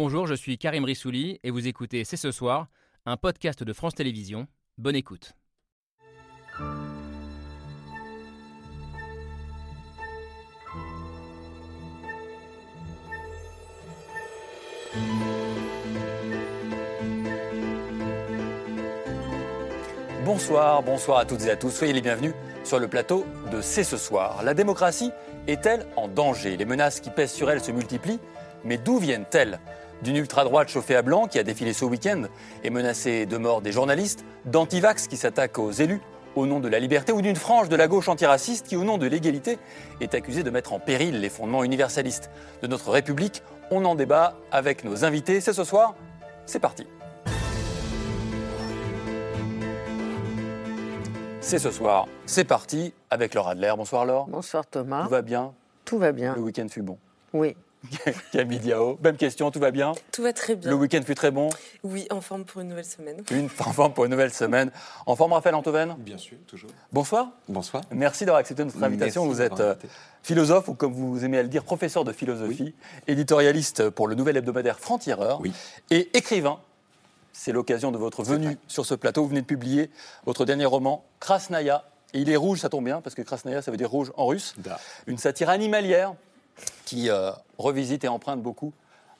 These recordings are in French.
Bonjour, je suis Karim Rissouli et vous écoutez C'est ce soir, un podcast de France Télévisions. Bonne écoute. Bonsoir, bonsoir à toutes et à tous. Soyez les bienvenus sur le plateau de C'est ce soir. La démocratie est-elle en danger? Les menaces qui pèsent sur elle se multiplient, mais d'où viennent-elles? D'une ultra-droite chauffée à blanc qui a défilé ce week-end et menacé de mort des journalistes, d'antivax qui s'attaquent aux élus au nom de la liberté ou d'une frange de la gauche antiraciste qui, au nom de l'égalité, est accusée de mettre en péril les fondements universalistes de notre République. On en débat avec nos invités. C'est ce soir. C'est parti. C'est ce soir. C'est parti avec Laure Adler. Bonsoir Laure. Bonsoir Thomas. Tout va bien? Tout va bien. Le week-end fut bon. Oui. Camille Diao, même question, tout va bien? Tout va très bien. Le week-end fut très bon? Oui, en forme pour une nouvelle semaine. Une en forme pour une nouvelle semaine. En forme, Raphaël Antoven? Bien sûr, toujours. Bonsoir. Bonsoir. Merci d'avoir accepté notre invitation. Merci vous êtes euh, philosophe, ou comme vous aimez à le dire, professeur de philosophie, éditorialiste pour le nouvel hebdomadaire Franc-Tireur Oui. et écrivain. C'est l'occasion de votre venue vrai. sur ce plateau. Vous venez de publier votre dernier roman, Krasnaya. Et il est rouge, ça tombe bien, parce que Krasnaya, ça veut dire rouge en russe. Da. Une satire animalière qui euh, revisite et emprunte beaucoup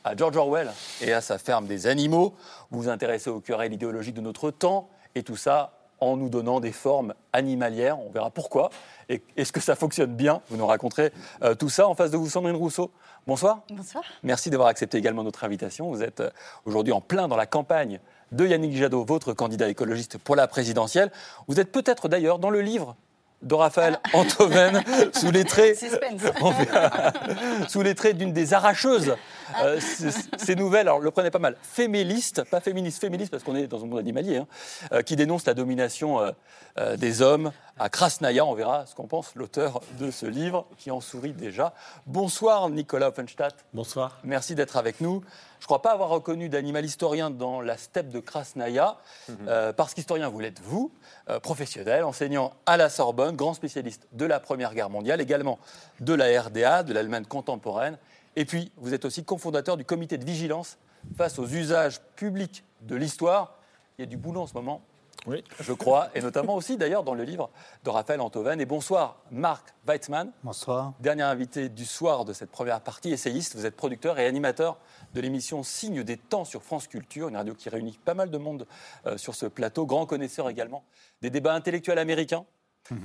à George Orwell et à sa ferme des animaux. Vous vous intéressez aux querelles idéologiques de notre temps et tout ça en nous donnant des formes animalières. On verra pourquoi. Et est-ce que ça fonctionne bien? Vous nous raconterez euh, tout ça en face de vous, Sandrine Rousseau. Bonsoir. Bonsoir. Merci d'avoir accepté également notre invitation. Vous êtes euh, aujourd'hui en plein dans la campagne de Yannick Jadot, votre candidat écologiste pour la présidentielle. Vous êtes peut-être d'ailleurs dans le livre de Raphaël Antoven sous les traits sous les traits d'une des arracheuses. Euh, c- c- ces nouvelles, alors le prenez pas mal, fémélistes, pas féministes, féministes parce qu'on est dans un monde animalier, hein, euh, qui dénoncent la domination euh, euh, des hommes à Krasnaya. On verra ce qu'en pense l'auteur de ce livre, qui en sourit déjà. Bonsoir Nicolas Offenstadt. Bonsoir. Merci d'être avec nous. Je ne crois pas avoir reconnu d'animal historien dans la steppe de Krasnaya, euh, parce qu'historien, vous l'êtes vous, euh, professionnel, enseignant à la Sorbonne, grand spécialiste de la Première Guerre mondiale, également de la RDA, de l'Allemagne contemporaine. Et puis, vous êtes aussi cofondateur du comité de vigilance face aux usages publics de l'histoire. Il y a du boulot en ce moment Oui. je crois, et notamment aussi d'ailleurs dans le livre de Raphaël Antoven. Et bonsoir Marc Weitzmann, Bonsoir. dernier invité du soir de cette première partie, essayiste. Vous êtes producteur et animateur de l'émission Signe des temps sur France Culture, une radio qui réunit pas mal de monde euh, sur ce plateau, grand connaisseur également des débats intellectuels américains,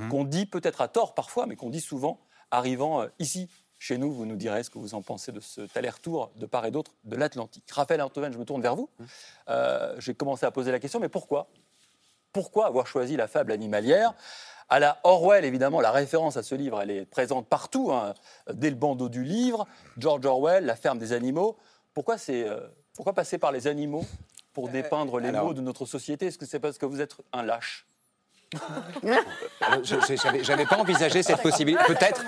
qu'on dit peut-être à tort parfois, mais qu'on dit souvent, arrivant euh, ici. Chez nous, vous nous direz ce que vous en pensez de cet aller-retour de part et d'autre de l'Atlantique. Raphaël Antoven, je me tourne vers vous. Euh, J'ai commencé à poser la question, mais pourquoi pourquoi avoir choisi la fable animalière à la Orwell, évidemment, la référence à ce livre, elle est présente partout, hein, dès le bandeau du livre. George Orwell, La ferme des animaux. Pourquoi, euh, pourquoi passer par les animaux pour dépeindre les alors- maux de notre société? Est-ce que c'est parce que vous êtes un lâche? J'avais j'avais pas envisagé cette possibilité. Peut-être.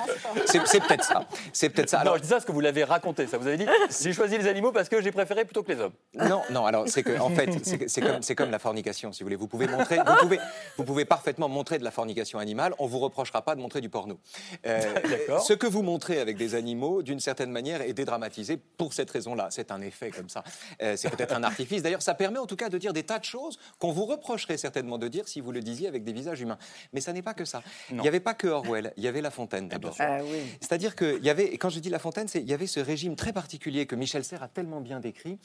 C'est peut-être ça. C'est peut-être ça. Non, Alors, je dis ça parce que vous l'avez raconté. Ça vous avez dit j'ai choisi les animaux parce que j'ai préféré plutôt que les hommes. non, non. Alors, c'est que en fait, c'est comme, c'est comme la fornication, si vous voulez. Vous pouvez montrer, vous pouvez, vous pouvez parfaitement montrer de la fornication animale. On vous reprochera pas de montrer du porno. Euh, D'accord. Ce que vous montrez avec des animaux, d'une certaine manière, est dédramatisé pour cette raison-là. C'est un effet comme ça. Euh, c'est peut-être un artifice. D'ailleurs, ça permet en tout cas de dire des tas de choses qu'on vous reprocherait certainement de dire si vous le disiez avec des visages humains. Mais ça n'est pas que ça. Il n'y avait pas que Orwell. Il y avait La Fontaine d'abord. Ah oui. C'est-à-dire qu'il y avait, quand je dis La Fontaine, il y avait ce régime très particulier que Michel Serres a tellement bien décrit,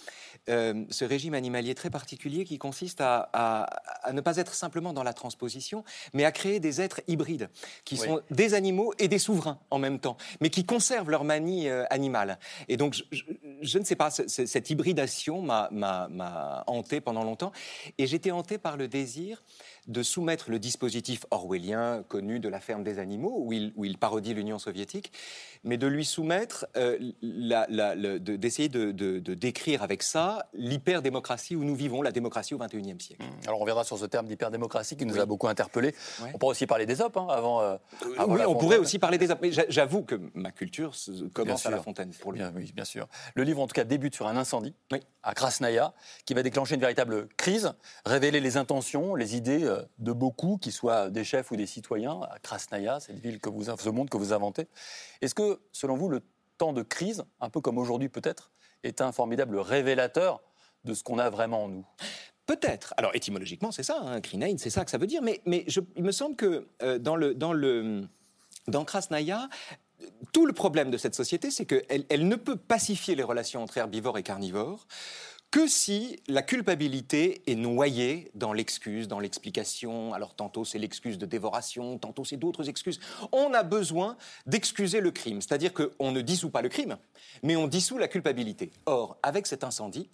euh, ce régime animalier très particulier qui consiste à, à- à ne pas être simplement dans la transposition, mais à créer des êtres hybrides, qui Oui. sont des animaux et des souverains en même temps, mais qui conservent leur manie euh, animale. Et donc, je, je- je ne sais pas, ce- ce- cette hybridation m'a hanté pendant longtemps, et j'étais hanté par le désir de soumettre le dispositif orwellien connu de la ferme des animaux, où il, où il parodie l'Union soviétique, mais de lui soumettre, euh, d'essayer de, de- de décrire avec ça l'hyper-démocratie où nous vivons, la démocratie au XXIe siècle. Alors on verra sur ce terme d'hyperdémocratie qui nous Oui. a beaucoup interpellés. Ouais. On pourrait aussi parler des OP hein, avant. euh, avant oui, on pourrait aussi parler des... Mais j'a- j'avoue que ma culture commence à la fontaine, pour le Bien, oui, bien sûr. Le livre, en tout cas, débute sur un incendie Oui. à Krasnaya, qui va déclencher une véritable crise, révéler les intentions, les idées euh, de beaucoup, qu'ils soient des chefs ou des citoyens, à Krasnaya, cette ville que vous, ce monde que vous inventez. Est-ce que, selon vous, le temps de crise, un peu comme aujourd'hui peut-être, est un formidable révélateur de ce qu'on a vraiment en nous? Peut-être. Alors étymologiquement, c'est ça, hein, c'est ça que ça veut dire. Mais, il me semble que euh, dans, Krasnaya, tout le problème de cette société, c'est qu'elle elle ne peut pacifier les relations entre herbivores et carnivores que si la culpabilité est noyée dans l'excuse, dans l'explication. Alors tantôt c'est l'excuse de dévoration, tantôt c'est d'autres excuses. On a besoin d'excuser le crime, c'est-à-dire qu'on ne dissout pas le crime, mais on dissout la culpabilité. Or, avec cet incendie,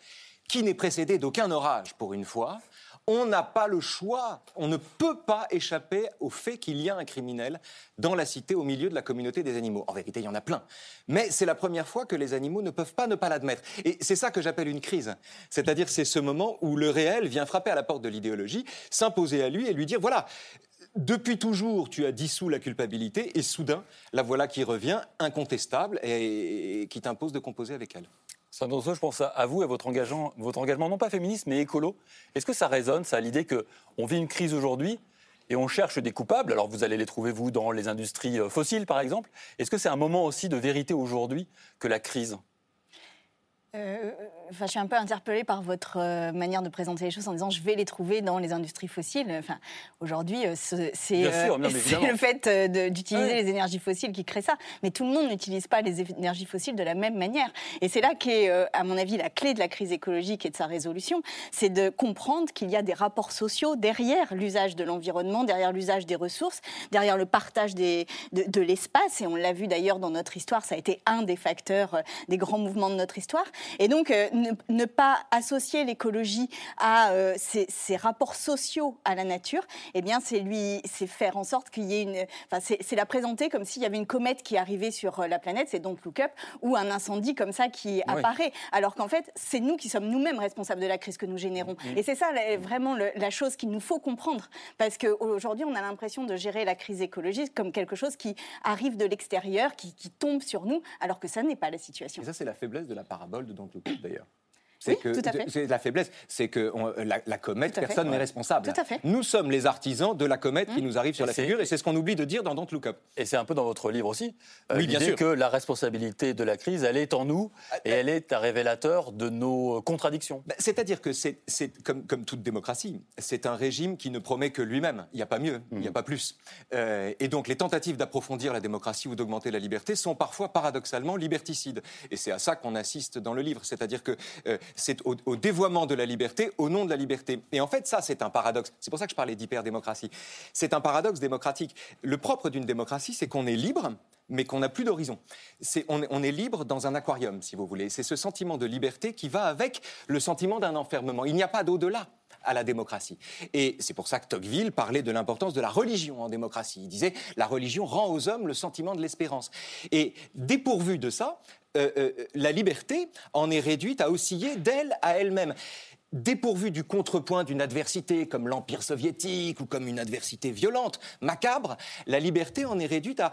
qui n'est précédé d'aucun orage pour une fois, on n'a pas le choix, on ne peut pas échapper au fait qu'il y a un criminel dans la cité au milieu de la communauté des animaux. En vérité, il y en a plein. Mais c'est la première fois que les animaux ne peuvent pas ne pas l'admettre. Et c'est ça que j'appelle une crise. C'est-à-dire c'est ce moment où le réel vient frapper à la porte de l'idéologie, s'imposer à lui et lui dire, voilà, depuis toujours, tu as dissous la culpabilité et soudain, la voilà qui revient, incontestable, et, qui t'impose de composer avec elle. Je pense à vous et votre engagement, votre engagement non pas féministe mais écolo. Est-ce que ça résonne, ça, l'idée qu'on vit une crise aujourd'hui et on cherche des coupables? Alors vous allez les trouver, vous, dans les industries euh, fossiles, par exemple. Est-ce que c'est un moment aussi de vérité aujourd'hui que la crise? Euh, enfin, je suis un peu interpellée par votre euh, manière de présenter les choses en disant je vais les trouver dans les industries fossiles. Enfin, aujourd'hui, euh, c'est le fait d'utiliser les énergies fossiles qui crée ça. Mais tout le monde n'utilise pas les énergies fossiles de la même manière. Et c'est là qu'est, à mon avis, la clé de la crise écologique et de sa résolution, c'est de comprendre qu'il y a des rapports sociaux derrière l'usage de l'environnement, derrière l'usage des ressources, derrière le partage des, de, de l'espace. Et on l'a vu d'ailleurs dans notre histoire, ça a été un des facteurs des grands mouvements de notre histoire. Et donc, euh, ne, pas associer l'écologie à euh, ces, rapports sociaux à la nature, eh bien, c'est lui, c'est faire en sorte qu'il y ait une, enfin, c'est la présenter comme s'il y avait une comète qui arrivait sur euh, la planète, c'est donc Look Up, ou un incendie comme ça qui apparaît, alors qu'en fait, c'est nous qui sommes nous-mêmes responsables de la crise que nous générons. Mm. Et c'est ça vraiment la chose qu'il nous faut comprendre, parce qu'aujourd'hui, on a l'impression de gérer la crise écologique comme quelque chose qui arrive de l'extérieur, qui, qui tombe sur nous, alors que ça n'est pas la situation. Et ça, c'est la faiblesse de la parabole de Don d'ailleurs. C'est que c'est la faiblesse, c'est que la, comète, personne n'est responsable. Nous sommes les artisans de la comète qui mmh. nous arrive sur la figure, et c'est ce qu'on oublie de dire dans Don't Look Up. Et c'est un peu dans votre livre aussi. Euh, oui, bien sûr. que la responsabilité de la crise, elle est en nous, ah, et elle est un révélateur de nos contradictions. Bah, c'est-à-dire que c'est comme, comme, toute démocratie, c'est un régime qui ne promet que lui-même. Il n'y a pas mieux, il n'y a mmh. pas plus. Euh, et donc les tentatives d'approfondir la démocratie ou d'augmenter la liberté sont parfois paradoxalement liberticides. Et c'est à ça qu'on assiste dans le livre. C'est-à-dire que euh, c'est au, dévoiement de la liberté au nom de la liberté. Et en fait, ça, c'est un paradoxe. C'est pour ça que je parlais d'hyperdémocratie. C'est un paradoxe démocratique. Le propre d'une démocratie, c'est qu'on est libre, mais qu'on n'a plus d'horizon. on, on, est libre dans un aquarium, si vous voulez. C'est ce sentiment de liberté qui va avec le sentiment d'un enfermement. Il n'y a pas d'au-delà à la démocratie. Et c'est pour ça que Tocqueville parlait de l'importance de la religion en démocratie. Il disait la religion rend aux hommes le sentiment de l'espérance. Et dépourvu de ça, euh, euh, la liberté en est réduite à osciller d'elle à elle-même dépourvue du contrepoint d'une adversité comme l'Empire soviétique ou comme une adversité violente, macabre, la liberté en est réduite à,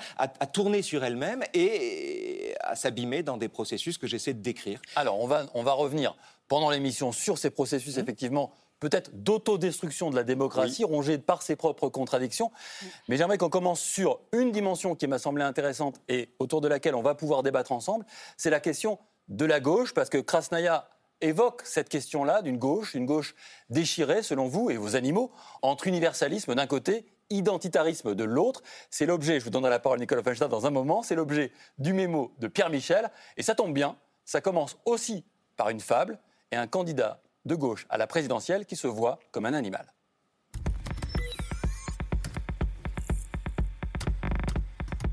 tourner sur elle-même et à s'abîmer dans des processus que j'essaie de décrire. Alors, on va, on va revenir pendant l'émission sur ces processus, mmh. effectivement, peut-être d'autodestruction de la démocratie, rongée par ses propres contradictions. Mais j'aimerais qu'on commence sur une dimension qui m'a semblé intéressante et autour de laquelle on va pouvoir débattre ensemble, c'est la question de la gauche, parce que Krasnaya évoque cette question-là d'une gauche, une gauche déchirée, selon vous et vos animaux, entre universalisme d'un côté identitarisme de l'autre. C'est l'objet, je vous donnerai la parole Nicolas Feinstein dans un moment, c'est l'objet du mémo de Pierre Michel. Et ça tombe bien, ça commence aussi par une fable et un candidat de gauche à la présidentielle qui se voit comme un animal.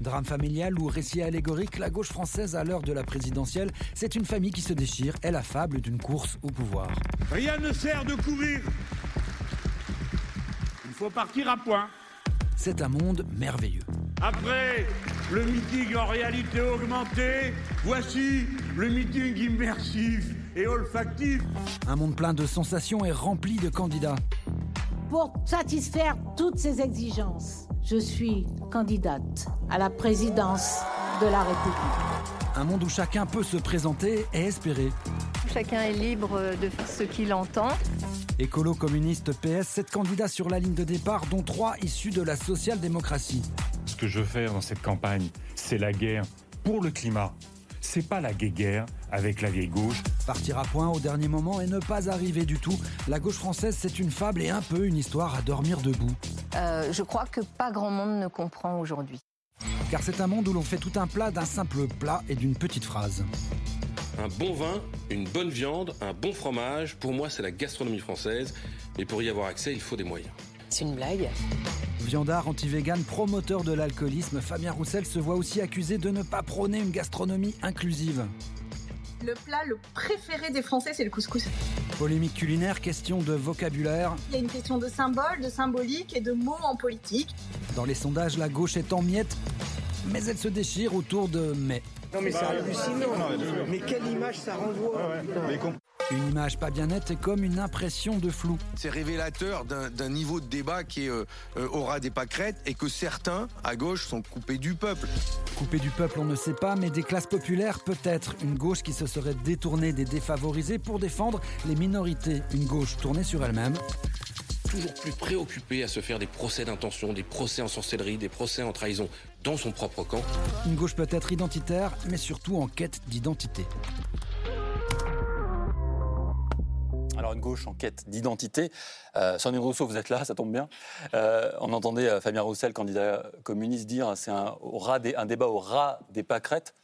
Drame familial ou récit allégorique, la gauche française à l'heure de la présidentielle, c'est une famille qui se déchire est la fable d'une course au pouvoir. Rien ne sert de courir. Il faut partir à point. C'est un monde merveilleux. Après le meeting en réalité augmentée, voici le meeting immersif et olfactif. Un monde plein de sensations et rempli de candidats. Pour satisfaire toutes ces exigences, je suis candidate à la présidence de la République. Un monde où chacun peut se présenter et espérer. Chacun est libre de faire ce qu'il entend. Écolo communiste PS, sept candidats sur la ligne de départ, dont trois issus de la social-démocratie. Ce que je veux faire dans cette campagne, c'est la guerre pour le climat c'est pas la guéguerre avec la vieille gauche. Partir à point au dernier moment et ne pas arriver du tout, la gauche française c'est une fable et un peu une histoire à dormir debout. Euh, je crois que pas grand monde ne comprend aujourd'hui. Car c'est un monde où l'on fait tout un plat d'un simple plat et d'une petite phrase. Un bon vin, une bonne viande, un bon fromage, pour moi c'est la gastronomie française, mais pour y avoir accès il faut des moyens. C'est une blague. Viandard anti-vegan, promoteur de l'alcoolisme, Fabien Roussel se voit aussi accusé de ne pas prôner une gastronomie inclusive. Le plat le préféré des Français, c'est le couscous. Polémique culinaire, question de vocabulaire. Il y a une question de symbole, de symbolique et de mots en politique. Dans les sondages, la gauche est en miettes, mais elle se déchire autour de mais. Non mais c'est hallucinant. Mais quelle image ça renvoie Une image pas bien nette et comme une impression de flou. C'est révélateur d'un niveau de débat qui euh, aura des pâquerettes et que certains, à gauche, sont coupés du peuple. Coupés du peuple, on ne sait pas, mais des classes populaires, peut-être. Une gauche qui se serait détournée des défavorisés pour défendre les minorités. Une gauche tournée sur elle-même toujours plus préoccupé à se faire des procès d'intention, des procès en sorcellerie, des procès en trahison dans son propre camp. Une gauche peut-être identitaire, mais surtout en quête d'identité. Alors une gauche en quête d'identité. Euh, Sandrine Rousseau, vous êtes là, ça tombe bien. Euh, on entendait euh, Fabien Roussel, candidat communiste, dire c'est un, un, débat au ras des pâquerettes.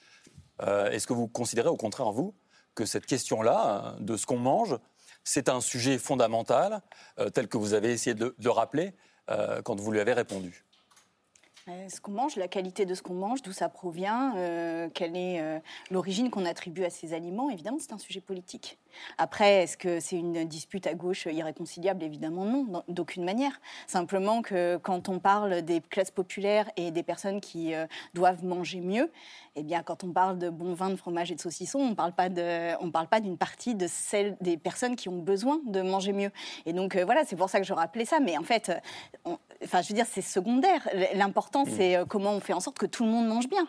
Est-ce que vous considérez au contraire, vous, que cette question-là, de ce qu'on mange, c'est un sujet fondamental, tel que vous avez essayé de, le rappeler quand vous lui avez répondu? Ce qu'on mange, la qualité de ce qu'on mange, d'où ça provient, quelle est l'origine qu'on attribue à ces aliments, évidemment, c'est un sujet politique. Après, est-ce que c'est une dispute à gauche irréconciliable? Évidemment non, d'aucune manière. Simplement que quand on parle des classes populaires et des personnes qui doivent manger mieux, eh bien, quand on parle de bon vin, de fromage et de saucisson, on ne parle pas d'une partie de celles des personnes qui ont besoin de manger mieux. Et donc euh, voilà, c'est pour ça que je rappelais ça. Mais en fait, enfin, je veux dire, c'est secondaire. L'important, mmh. c'est euh, comment on fait en sorte que tout le monde mange bien.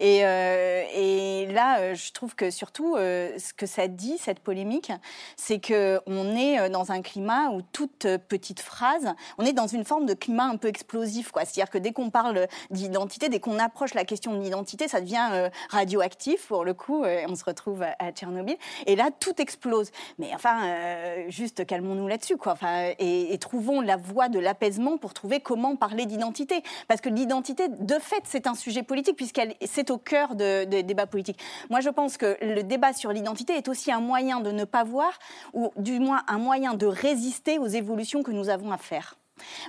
Et, euh, et, là, euh, je trouve que surtout, euh, ce que ça dit, cette polémique, c'est qu'on est dans un climat où toute petite phrase, on est dans une forme de climat un peu explosif. C'est-à-dire que dès qu'on parle d'identité, dès qu'on approche la question de l'identité, ça devient radioactif pour le coup. on se retrouve à, Tchernobyl. Et là, tout explose. Mais enfin, juste calmons-nous là-dessus. Enfin, et, et trouvons la voie de l'apaisement pour trouver comment parler d'identité. Parce que l'identité, de fait, c'est un sujet politique puisqu'elle c'est au cœur des débats politiques. Moi, je pense que le débat sur l'identité est aussi un moyen de ne pas voir, ou du moins un moyen de résister aux évolutions que nous avons à faire.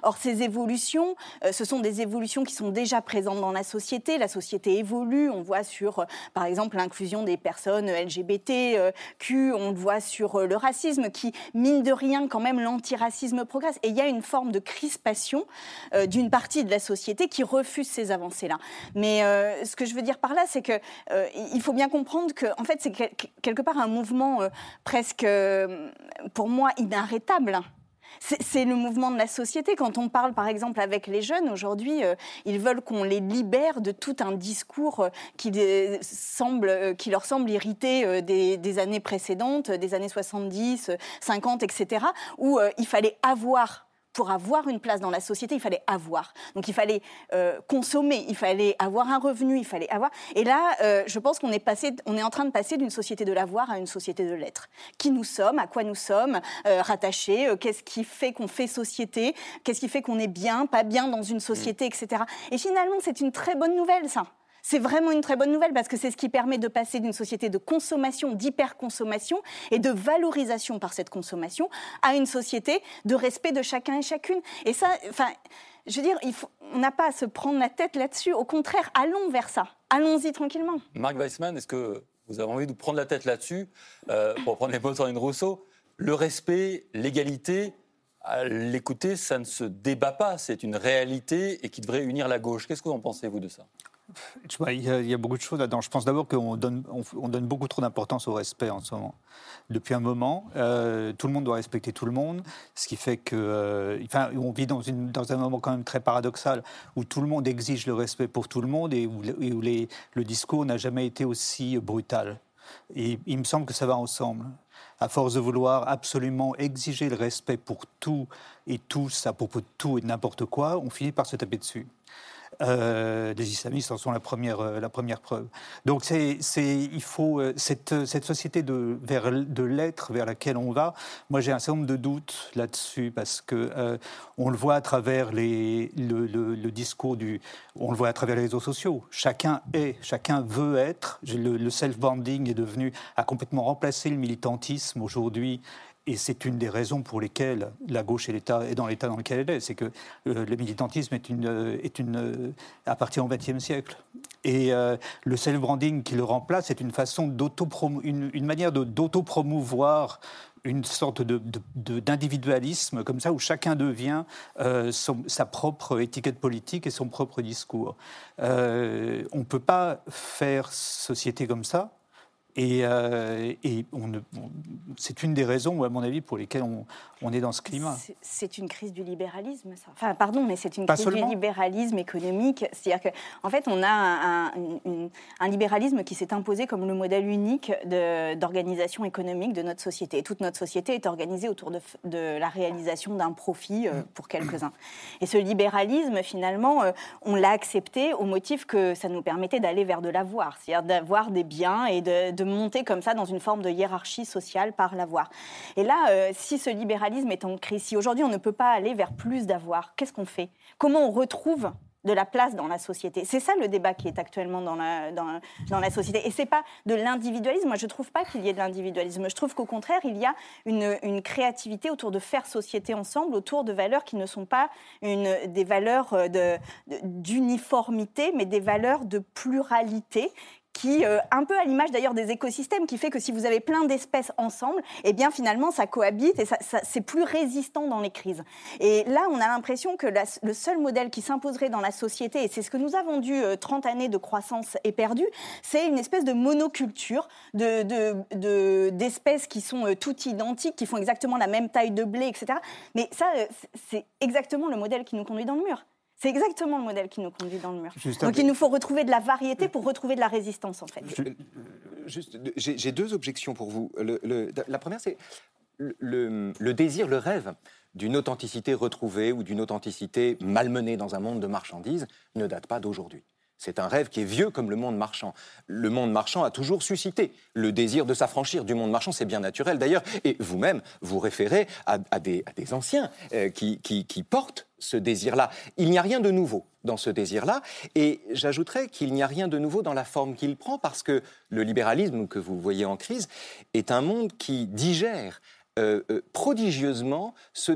Or, ces évolutions, euh, ce sont des évolutions qui sont déjà présentes dans la société. La société évolue. On voit sur, euh, par exemple, l'inclusion des personnes LGBTQ. On le voit sur euh, le racisme qui, mine de rien, quand même, l'antiracisme progresse. Et il y a une forme de crispation d'une partie de la société qui refuse ces avancées-là. Mais ce que je veux dire par là, c'est que il faut bien comprendre que, en fait, c'est quelque part un mouvement presque, pour moi, inarrêtable c'est le mouvement de la société. Quand on parle, par exemple, avec les jeunes, aujourd'hui, euh, ils veulent qu'on les libère de tout un discours euh, qui, semble, euh, qui leur semble irrité des, des, années précédentes, des années 70, 50, etc., où il fallait avoir pour avoir une place dans la société, il fallait avoir. Donc il fallait euh, consommer, il fallait avoir un revenu, il fallait avoir. Et là, euh, je pense qu'on est passé, on est en train de passer d'une société de l'avoir à une société de l'être. Qui nous sommes, à quoi nous sommes euh, rattachés, qu'est-ce qui fait qu'on fait société, qu'est-ce qui fait qu'on est bien, pas bien dans une société, etc. Et finalement, c'est une très bonne nouvelle, ça. C'est vraiment une très bonne nouvelle parce que c'est ce qui permet de passer d'une société de consommation, d'hyperconsommation et de valorisation par cette consommation à une société de respect de chacun et chacune. Et ça, enfin, je veux dire, on n'a pas à se prendre la tête là-dessus. Au contraire, allons vers ça. Allons-y tranquillement. Marc Weissman, est-ce que vous avez envie de prendre la tête là-dessus euh, Pour prendre les mots de Rousseau, le respect, l'égalité, l'écouter, ça ne se débat pas. C'est une réalité et qui devrait unir la gauche. Qu'est-ce que vous en pensez, vous, de ça? Il y, a, beaucoup de choses là-dedans. Je pense d'abord qu'on donne, on, donne beaucoup trop d'importance au respect en ce moment. Depuis un moment, euh, tout le monde doit respecter tout le monde, ce qui fait que, euh, on vit dans, un moment quand même très paradoxal où tout le monde exige le respect pour tout le monde et où, le discours n'a jamais été aussi brutal. Et il me semble que ça va ensemble. À force de vouloir absolument exiger le respect pour tout et tous, à propos de tout et de n'importe quoi, on finit par se taper dessus. Euh, les islamistes en sont la première, euh, la première preuve. Donc c'est, il faut euh, cette, cette société de, vers, de l'être vers laquelle on va. Moi j'ai un certain nombre de doutes là-dessus parce que on le voit à travers les, le, le, discours du, on le voit à travers les réseaux sociaux. Chacun est, chacun veut être. Le, le self-branding est devenu a complètement remplacé le militantisme aujourd'hui et c'est une des raisons pour lesquelles la gauche est, l'état, est dans l'état dans lequel elle est. C'est que euh, le militantisme est une, euh, est une, euh, appartient au XXe siècle. Et le self-branding qui le remplace est une façon une, une manière de, d'auto-promouvoir une sorte de, d'individualisme comme ça où chacun devient sa propre étiquette politique et son propre discours. on ne peut pas faire société comme ça et, euh, c'est une des raisons, à mon avis, pour lesquelles on, est dans ce climat. C'est une crise du libéralisme, ça. Enfin, pardon, mais c'est une crise du libéralisme économique. C'est-à-dire qu'en en fait, on a un, libéralisme qui s'est imposé comme le modèle unique d'organisation économique de notre société. Et toute notre société est organisée autour de, de la réalisation d'un profit euh, pour quelques-uns. Et ce libéralisme, finalement, euh, on l'a accepté au motif que ça nous permettait d'aller vers de l'avoir, c'est-à-dire d'avoir des biens et de de monter comme ça dans une forme de hiérarchie sociale par l'avoir. Et là, euh, si ce libéralisme est en crise, si aujourd'hui on ne peut pas aller vers plus d'avoir, qu'est-ce qu'on fait? Comment on retrouve de la place dans la société? C'est ça le débat qui est actuellement dans la, dans, la société. Et c'est pas de l'individualisme. Moi, je ne trouve pas qu'il y ait de l'individualisme. Je trouve qu'au contraire, il y a une, créativité autour de faire société ensemble, autour de valeurs qui ne sont pas une, des valeurs d'uniformité, de, mais des valeurs de pluralité qui, euh, un peu à l'image d'ailleurs des écosystèmes, qui fait que si vous avez plein d'espèces ensemble, eh bien finalement ça cohabite et ça, c'est plus résistant dans les crises. Et là, on a l'impression que le seul modèle qui s'imposerait dans la société, et c'est ce que nous avons dû 30 euh, années de croissance est perdu, c'est une espèce de monoculture de, de, d'espèces qui sont euh, toutes identiques, qui font exactement la même taille de blé, etc. Mais ça, c'est exactement le modèle qui nous conduit dans le mur. C'est exactement le modèle qui nous conduit dans le mur. Donc il nous faut retrouver de la variété pour retrouver de la résistance, en fait. J'ai deux objections pour vous. la première, c'est le, le, désir, le rêve d'une authenticité retrouvée ou d'une authenticité malmenée dans un monde de marchandises ne date pas d'aujourd'hui. C'est un rêve qui est vieux comme le monde marchand. Le monde marchand a toujours suscité le désir de s'affranchir du monde marchand, c'est bien naturel d'ailleurs. Et vous-même, vous référez à, des, anciens euh, qui, portent ce désir-là. Il n'y a rien de nouveau dans ce désir-là. Et j'ajouterais qu'il n'y a rien de nouveau dans la forme qu'il prend parce que le libéralisme que vous voyez en crise est un monde qui digère euh, euh, prodigieusement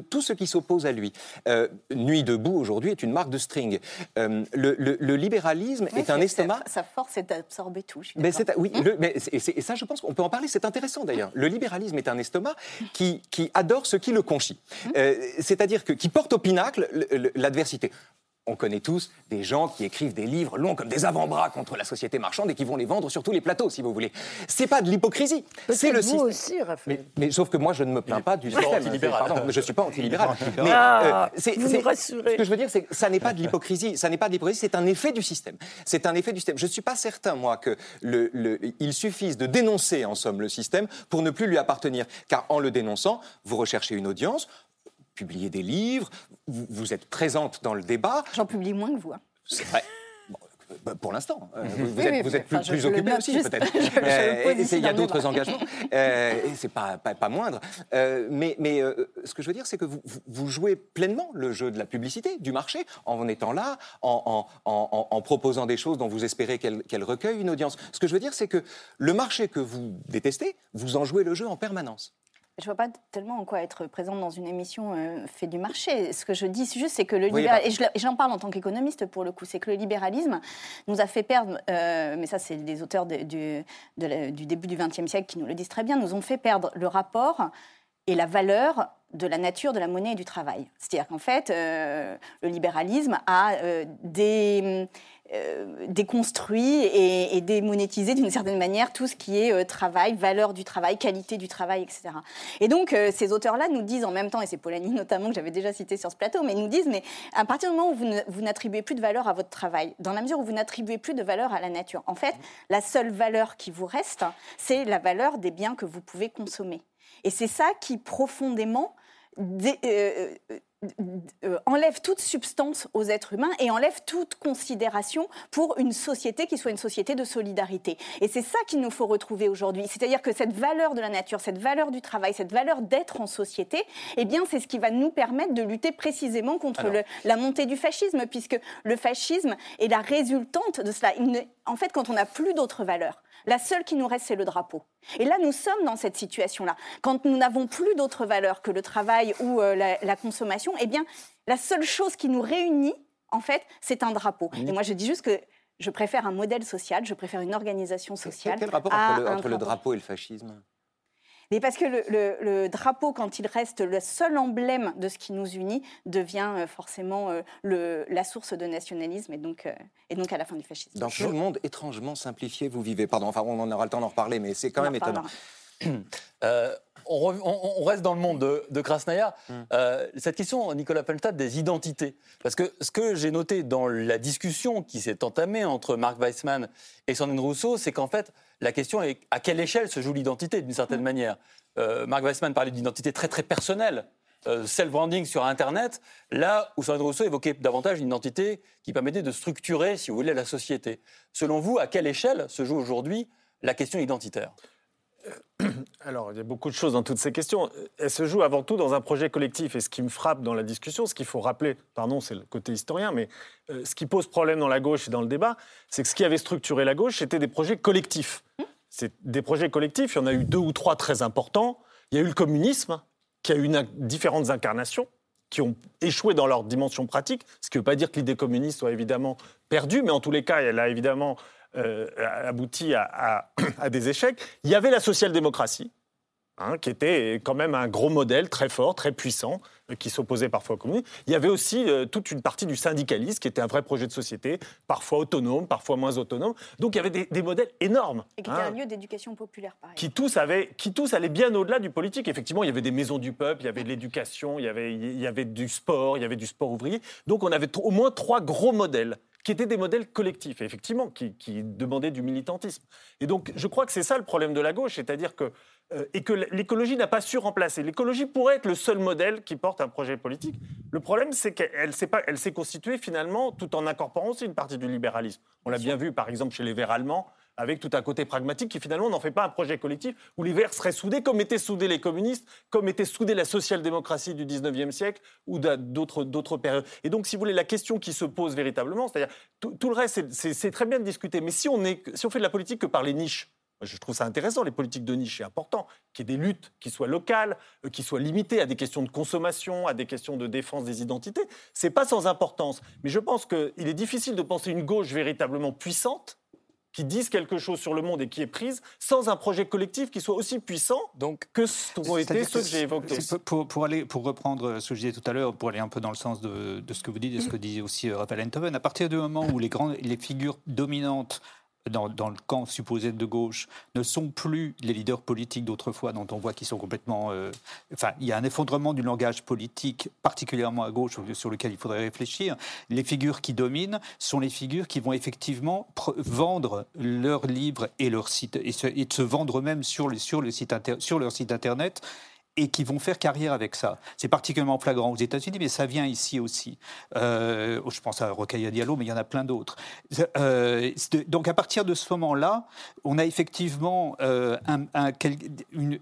tout ce qui s'oppose à lui. Euh, Nuit debout aujourd'hui est une marque de string. Le, libéralisme est un estomac. Sa force est d'absorber tout. Mais oui, mais et, ça, je pense qu'on peut en parler. C'est intéressant d'ailleurs. Le libéralisme est un estomac qui, qui adore ce qui le conchit, c'est-à-dire que qui porte au pinacle l'adversité on connaît tous des gens qui écrivent des livres longs comme des avant-bras contre la société marchande et qui vont les vendre sur tous les plateaux, si vous voulez. C'est pas de l'hypocrisie, c'est le vous aussi, Raphaël. Mais, sauf que moi, je ne me plains pas du système. Pardon, je suis pas antilibéral. Mais ah, euh, vous nous rassurez. Ce que je veux dire, c'est que ça n'est pas de l'hypocrisie. Ça n'est pas de l'hypocrisie. C'est un effet du système. C'est un effet du système. Je ne suis pas certain, moi, que le, il suffise de dénoncer en somme le système pour ne plus lui appartenir, car en le dénonçant, vous recherchez une audience publiez des livres, vous, êtes présente dans le débat. J'en publie moins que vous. Hein. C'est vrai. Bah, pour l'instant, euh, vous, êtes, plus, plus occupé aussi, peut-être. Euh, il y a d'autres engagements, euh, c'est pas, pas, moindre. mais mais ce que je veux dire, c'est que vous, vous, jouez pleinement le jeu de la publicité, du marché, en étant là, en, en, en, proposant des choses dont vous espérez qu'elles recueillent une audience. Ce que je veux dire, c'est que le marché que vous détestez, vous en jouez le jeu en permanence. Je ne vois pas tellement en quoi être présente dans une émission euh, fait du marché. Ce que je dis juste, c'est que le libéralisme, et j'en parle en tant qu'économiste pour le coup, c'est que le libéralisme nous a fait perdre, euh, mais ça c'est des auteurs du, du début du XXe siècle qui nous le disent très bien, nous ont fait perdre le rapport et la valeur de la nature de la monnaie et du travail. C'est-à-dire qu'en fait, euh, le libéralisme a des euh, déconstruit et, démonétisé d'une certaine manière tout ce qui est euh, travail, valeur du travail, qualité du travail, etc. Et donc, euh, ces auteurs-là nous disent en même temps, et c'est Polanyi notamment que j'avais déjà cité sur ce plateau, mais ils nous disent, mais à partir du moment où vous n'attribuez plus de valeur à votre travail, dans la mesure où vous n'attribuez plus de valeur à la nature, en fait, la seule valeur qui vous reste, c'est la valeur des biens que vous pouvez consommer. Et c'est ça qui profondément euh, enlève toute substance aux êtres humains et enlève toute considération pour une société qui soit une société de solidarité. Et c'est ça qu'il nous faut retrouver aujourd'hui. C'est-à-dire que cette valeur de la nature, cette valeur du travail, cette valeur d'être en société, eh bien, c'est ce qui va nous permettre de lutter précisément contre la montée du fascisme, puisque le fascisme est la résultante de cela. en fait, quand on n'a plus d'autres valeurs, la seule qui nous reste, c'est le drapeau. Et là, nous sommes dans cette situation-là. Quand nous n'avons plus d'autres valeurs que le travail ou euh, la, consommation, eh bien, la seule chose qui nous réunit, en fait, c'est un drapeau. Et moi, je dis juste que je préfère un modèle social, je préfère une organisation sociale. Quel rapport entre le drapeau et le fascisme? Mais parce que le, drapeau, quand il reste le seul emblème de ce qui nous unit, devient euh, forcément euh, la source de nationalisme et donc, euh, et donc à la fin du fascisme. Dans quel monde étrangement simplifié vous vivez Pardon, enfin on en aura le temps d'en reparler, mais c'est quand même étonnant. on, reste dans le monde de, de Krasnaya. Hmm. cette question, Nicolas Peltad, des identités. Parce que ce que j'ai noté dans la discussion qui s'est entamée entre Marc Weissmann et Sandrine Rousseau, c'est qu'en fait, la question est à quelle échelle se joue l'identité, d'une certaine mm. manière. Euh, Marc Weissman parlait d'identité très très personnelle, euh, self-branding sur Internet, là où Sandrine Rousseau évoquait davantage une identité qui permettait de structurer, si vous voulez, la société. Selon vous, à quelle échelle se joue aujourd'hui la question identitaire? alors, il y a beaucoup de choses dans toutes ces questions. Elle se joue avant tout dans un projet collectif. Et ce qui me frappe dans la discussion, ce qu'il faut rappeler, pardon, c'est le côté historien, mais euh, ce qui pose problème dans la gauche et dans le débat, c'est que ce qui avait structuré la gauche, c'était des projets collectifs. C'est des projets collectifs, il y en a eu deux ou trois très importants. Il y a eu le communisme, qui a eu différentes incarnations, qui ont échoué dans leur dimension pratique, ce qui ne veut pas dire que l'idée communiste soit évidemment perdue, mais en tous les cas, elle a évidemment euh, abouti à, des échecs. Il y avait la social-démocratie, hein, qui était quand même un gros modèle très fort, très puissant, euh, qui s'opposait parfois au communisme. Il y avait aussi euh, toute une partie du syndicalisme, qui était un vrai projet de société, parfois autonome, parfois moins autonome. Donc il y avait des, modèles énormes. Et qui était hein, un lieu d'éducation populaire, pareil. Qui tous, avaient, qui tous allaient bien au-delà du politique. Effectivement, il y avait des maisons du peuple, il y avait de l'éducation, il, y avait, il y avait du sport, il y avait du sport ouvrier. Donc on avait au moins trois gros modèles qui étaient des modèles collectifs, effectivement, qui, demandaient du militantisme. Et donc, je crois que c'est ça le problème de la gauche, c'est-à-dire que euh, et que l'écologie n'a pas su remplacer. L'écologie pourrait être le seul modèle qui porte un projet politique. Le problème, c'est qu'elle s'est constituée finalement tout en incorporant aussi une partie du libéralisme. On l'a bien vu, par exemple, chez les Verts allemands, avec tout un côté pragmatique qui finalement n'en fait pas un projet collectif où les Verts seraient soudés comme étaient soudés les communistes, comme était soudée la social-démocratie du 19e siècle ou d'autres périodes. Et donc, si vous voulez, la question qui se pose véritablement, c'est-à-dire tout, le reste, c'est très bien de discuter, mais si on, est, si on fait de la politique que par les niches, je trouve ça intéressant, les politiques de niche, c'est important, qu'il y ait des luttes qui soient locales, euh, qui soient limitées à des questions de consommation, à des questions de défense des identités. C'est pas sans importance. Mais je pense qu'il est difficile de penser une gauche véritablement puissante qui disent quelque chose sur le monde et qui est prise sans un projet collectif qui soit aussi puissant Donc, que ce qu'ont été ceux que j'ai évoqués. Pour, aller, pour reprendre ce que je disais tout à l'heure, pour aller un peu dans le sens de, de ce que vous dites et ce que disait aussi euh, Raphaël Enthoven, à partir du moment où les, grandes, les figures dominantes dans, le camp supposé de gauche ne sont plus les leaders politiques d'autrefois, dont on voit qu'ils sont complètement. Euh, enfin, il y a un effondrement du langage politique, particulièrement à gauche, sur lequel il faudrait réfléchir. Les figures qui dominent sont les figures qui vont effectivement vendre leurs livres et leur site et se, vendre eux-mêmes sur, sur, sur leur site internet et qui vont faire carrière avec ça. C'est particulièrement flagrant aux États-Unis, mais ça vient ici aussi. Euh, je pense à Rokhaya Diallo, mais il y en a plein d'autres. Euh, donc à partir de ce moment-là, on a effectivement euh, un, une,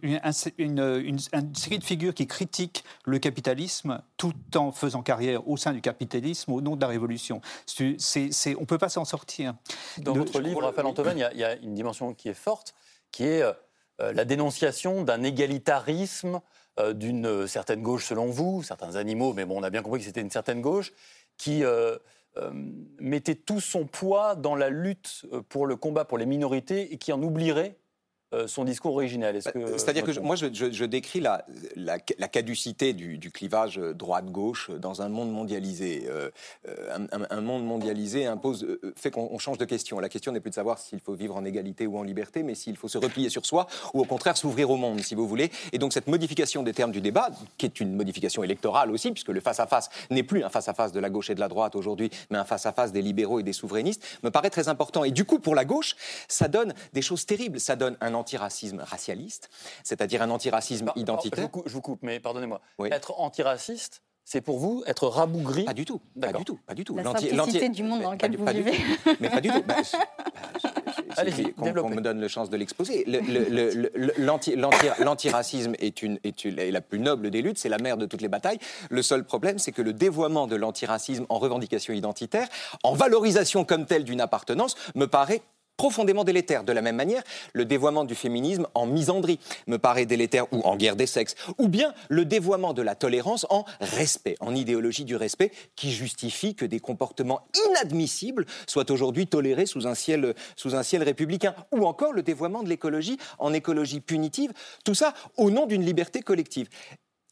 une, série de figures qui critiquent le capitalisme tout en faisant carrière au sein du capitalisme au nom de la révolution. on ne peut pas s'en sortir. Dans votre livre, Raphaël Antoven, il y, a une dimension qui est forte, qui est la dénonciation d'un égalitarisme euh, d'une certaine gauche selon vous, certains animaux, mais bon, on a bien compris que c'était une certaine gauche, qui euh, mettait tout son poids dans la lutte pour le combat pour les minorités et qui en oublierait euh, son discours originel. Bah, c'est-à-dire que moi, je, décris la, la, caducité du, clivage droite-gauche dans un monde mondialisé. Euh, un, monde mondialisé impose, euh, fait qu'on change de question. La question n'est plus de savoir s'il faut vivre en égalité ou en liberté, mais s'il faut se replier sur soi ou au contraire s'ouvrir au monde, si vous voulez. Et donc cette modification des termes du débat, qui est une modification électorale aussi, puisque le face-à-face n'est plus un face-à-face de la gauche et de la droite aujourd'hui, mais un face-à-face des libéraux et des souverainistes, me paraît très important. Et du coup, pour la gauche, ça donne des choses terribles. Ça donne un antiracisme racialiste, c'est-à-dire un antiracisme identitaire. Je vous, coupe, mais pardonnez-moi. Être antiraciste, c'est pour vous être rabougri? Pas du tout, pas du tout, pas du tout. La simplicité du monde dans lequel vous vivez. Mais pas du tout. Bah, Allez-y, qu'on me donne le chance de l'exposer. L'antiracisme est, une, est, est, la plus noble des luttes, c'est la mère de toutes les batailles. Le seul problème, c'est que le dévoiement de l'antiracisme en revendication identitaire, en valorisation comme telle d'une appartenance, me paraît profondément délétère. De la même manière, le dévoiement du féminisme en misandrie me paraît délétère ou en guerre des sexes, ou bien le dévoiement de la tolérance en respect, en idéologie du respect, qui justifie que des comportements inadmissibles soient aujourd'hui tolérés sous un ciel, sous un ciel républicain, ou encore le dévoiement de l'écologie en écologie punitive, tout ça au nom d'une liberté collective.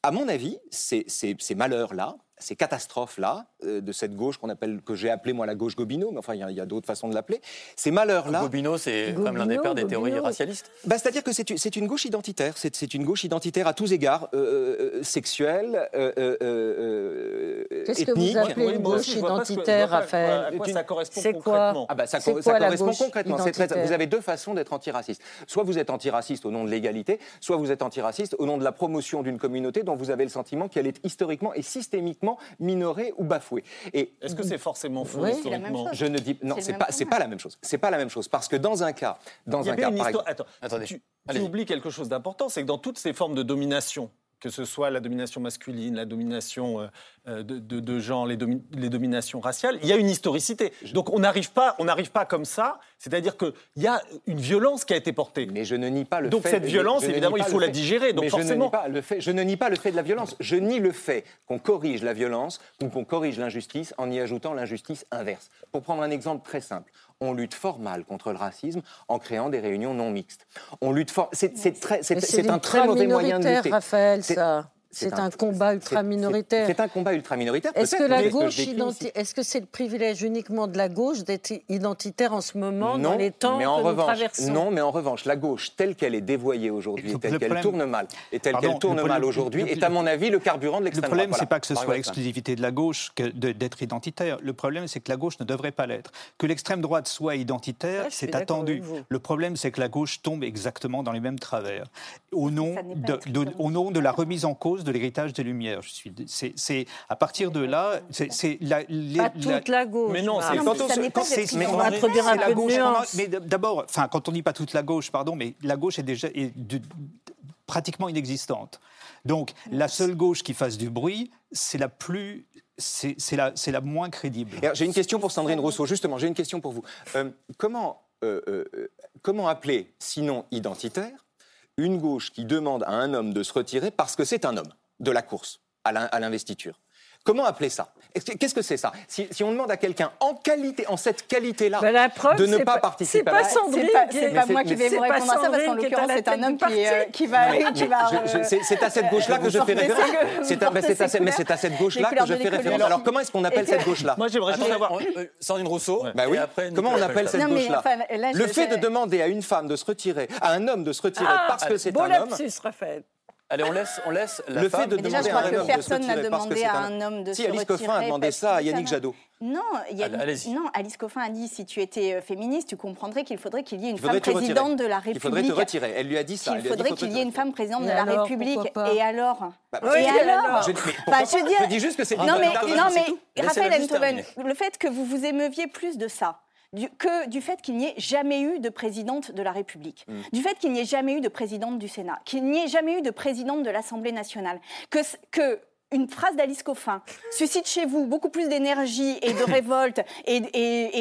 À mon avis, ces malheurs-là, ces catastrophes-là, euh, de cette gauche qu'on appelle, que j'ai appelée moi la gauche Gobineau, mais enfin il y a, d'autres façons de l'appeler, ces malheurs-là. Gobineau, c'est quand même l'un des pères des théories racialistes. Bah, C'est-à-dire que c'est une gauche identitaire, c'est une gauche identitaire à tous égards, euh, euh sexuelle, euh, Qu'est-ce que vous appelez une gauche identitaire, Raphaël À quoi ça correspond concrètement ah bah, Ça, ça correspond concrètement. vous avez deux façons d'être antiraciste. Soit vous êtes antiraciste au nom de l'égalité, soit vous êtes antiraciste au nom de la promotion d'une communauté dont vous avez le sentiment qu'elle est historiquement et systémiquement minoré ou bafoué. Et est-ce que c'est forcément faux historiquement Je ne dis non, c'est pas c'est pas la même chose. C'est pas la même chose parce que dans un cas, dans un cas, par Attends, Attendez. Tu, tu oublies quelque chose d'important, c'est que dans toutes ces formes de domination que ce soit la domination masculine, la domination euh, de, de, genre, les, les, dominations raciales, il y a une historicité. Donc on n'arrive pas, on n'arrive pas comme ça. C'est-à-dire qu'il y a une violence qui a été portée. Mais je ne nie pas le donc fait. Donc cette violence, évidemment, il faut la digérer. Donc forcément. Je ne, nie pas le fait, je ne nie pas le fait de la violence. Je nie le fait qu'on corrige la violence ou qu'on corrige l'injustice en y ajoutant l'injustice inverse. Pour prendre un exemple très simple, on lutte fort mal contre le racisme en créant des réunions non mixtes. On lutte fort. C'est un très mauvais moyen de lutter. Raphaël, ça. C'est un, combat ultra minoritaire. C'est un combat ultra minoritaire. Est-ce que la gauche est-ce que c'est le privilège uniquement de la gauche d'être identitaire en ce moment dans les temps mais en revanche, Non, mais en revanche, la gauche telle qu'elle est dévoyée aujourd'hui, telle qu'elle tourne mal, et telle qu'elle tourne mal aujourd'hui, est à mon avis le carburant de l'extrême droite. Le problème, c'est pas que ce soit l'exclusivité de la gauche d'être identitaire. Le problème, c'est que la gauche ne devrait pas l'être. Que l'extrême droite soit identitaire, c'est attendu. Le problème, c'est que la gauche tombe exactement dans les mêmes travers, au nom au nom de la remise en cause de l'héritage des Lumières. Je suis, c'est, à partir de là, c'est la, pas toute la gauche. Mais non, c'est quand on, on va introduire un peu gauche, de Mais d'abord, enfin, quand on dit pas toute la gauche, pardon, mais la gauche est déjà est pratiquement inexistante. Donc, la seule gauche qui fasse du bruit, c'est la plus c'est la, la, moins crédible. J'ai une question pour Sandrine Rousseau, justement, j'ai une question pour vous. Euh, comment, euh, euh, comment appeler, sinon identitaire, une gauche qui demande à un homme de se retirer parce que c'est un homme de la course à l'investiture. Comment appeler ça? Qu'est-ce que c'est ça? Si, on demande à quelqu'un en qualité, en cette qualité-là, bah, de ne pas, participer, c'est pas Sandrine, c'est pas, moi qui vais vous répondre à ça parce qu'en l'occurrence c'est un homme qui, euh, qui va, c'est à cette gauche-là que je fais référence. mais c'est à cette gauche-là que je fais référence. Alors comment est-ce qu'on appelle cette gauche-là? Moi j'aimerais juste savoir. Euh, Sandrine Rousseau. Bah oui. Comment on appelle cette gauche-là? Le fait de demander à une femme de se retirer, à un homme de se retirer ah, parce que c'est un homme. Allez, on laisse, on laisse la le fait de déjà, je crois que personne n'a demandé à un homme de si, se Alice Coffin a demandé ça à Yannick Jadot. Non, non, Alice Coffin a dit si tu étais euh, féministe, tu comprendrais qu'il faudrait qu'il y ait une femme présidente de la République. Il faudrait te retirer. Elle lui a dit ça. Il faudrait qu'il y ait une femme présidente de la République. Et alors bah, Et alors Je dis juste que c'est Non, mais, non, mais Raphaël Enthoven, le fait que vous vous émeuviez plus de ça, que du fait qu'il n'y ait jamais eu de présidente de la République, mm. du fait qu'il n'y ait jamais eu de présidente du Sénat, qu'il n'y ait jamais eu de présidente de l'Assemblée nationale, que, que une phrase d'Alice Coffin suscite chez vous beaucoup plus d'énergie et de révolte et,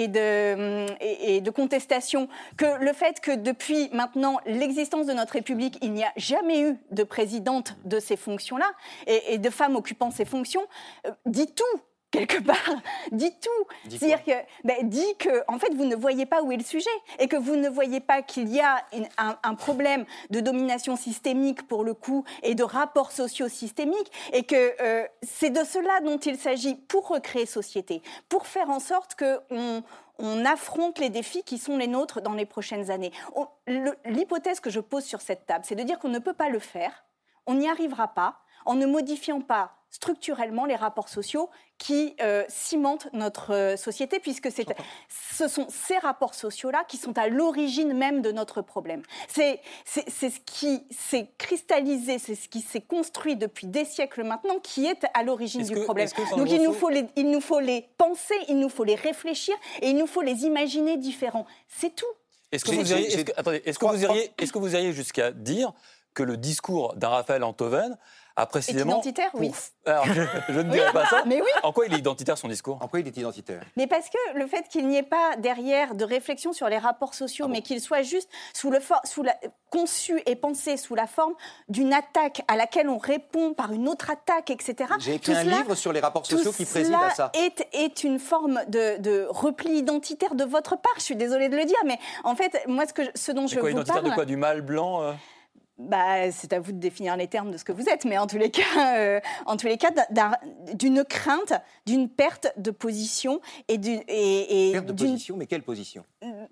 et, de, et, de, contestation que le fait que depuis maintenant l'existence de notre République, il n'y a jamais eu de présidente de ces fonctions-là et, de femmes occupant ces fonctions, euh, dit tout quelque part, dit tout. C'est-à-dire que ben, dit que en fait vous ne voyez pas où est le sujet et que vous ne voyez pas qu'il y a un, problème de domination systémique pour le coup et de rapports sociaux systémiques et que euh, c'est de cela dont il s'agit pour recréer société, pour faire en sorte que on, affronte les défis qui sont les nôtres dans les prochaines années. L'hypothèse que je pose sur cette table, c'est de dire qu'on ne peut pas le faire on n'y arrivera pas en ne modifiant pas structurellement les rapports sociaux qui euh, cimentent notre euh, société, puisque ce sont ces rapports sociaux-là qui sont à l'origine même de notre problème. C'est ce qui s'est cristallisé, c'est ce qui s'est construit depuis des siècles maintenant qui est à l'origine du problème. Donc il nous, faut les, il nous faut les penser, il nous faut les réfléchir et il nous faut les imaginer différents. C'est tout. Est-ce que, vous iriez, est-ce que, que vous iriez jusqu'à dire que le discours d'un Raphaël Antoven précisément. identitaire, oui. Alors, je, ne dirais pas ça. Mais oui. En quoi il est identitaire son discours? En quoi il est identitaire? Mais parce que le fait qu'il n'y ait pas derrière de réflexion sur les rapports sociaux, ah mais qu'il soit juste sous le sous la, conçu et pensé sous la forme d'une attaque à laquelle on répond par une autre attaque, etc. J'ai écrit un livre sur les rapports sociaux qui préside à ça. Est, est une forme de, de, repli identitaire de votre part. Je suis désolée de le dire, mais en fait, moi, ce, que ce dont je quoi, vous identitaire de quoi? Du mâle blanc euh? Bah, c'est à vous de définir les termes de ce que vous êtes, mais en tous les cas, euh, en tous les cas, d'une crainte, d'une perte de position et d'une perte de position, mais quelle position?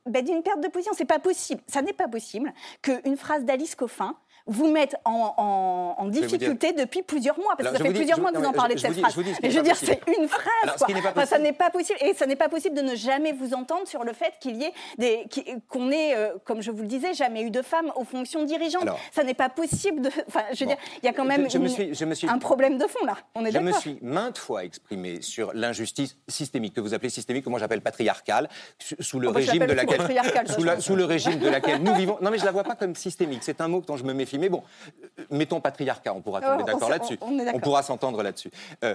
Bah, D'une perte de position, c'est pas possible. Ça n'est pas possible qu'une phrase d'Alice Coffin vous mettent en, difficulté depuis plusieurs mois, parce que ça fait plusieurs mois que vous en parlez de cette phrase. Je, veux dire, c'est une phrase. ça n'est pas possible, et ça n'est pas possible de ne jamais vous entendre sur le fait qu'il y ait des, qu'on ait, euh, comme je vous le disais, jamais eu de femmes aux fonctions dirigeantes. ça n'est pas possible. De, enfin, je veux dire, il y a quand même un problème de fond là. On est je me suis maintes fois exprimé sur l'injustice systémique que vous appelez systémique, que moi j'appelle patriarcale, sous le oh, bah, régime de laquelle, sous, le régime de laquelle nous vivons. Non, mais je la vois pas comme systémique. C'est un mot dont je me méfie mais bon, euh, mettons patriarcat, on pourra tomber d'accord là-dessus. On, pourra s'entendre là-dessus. Euh,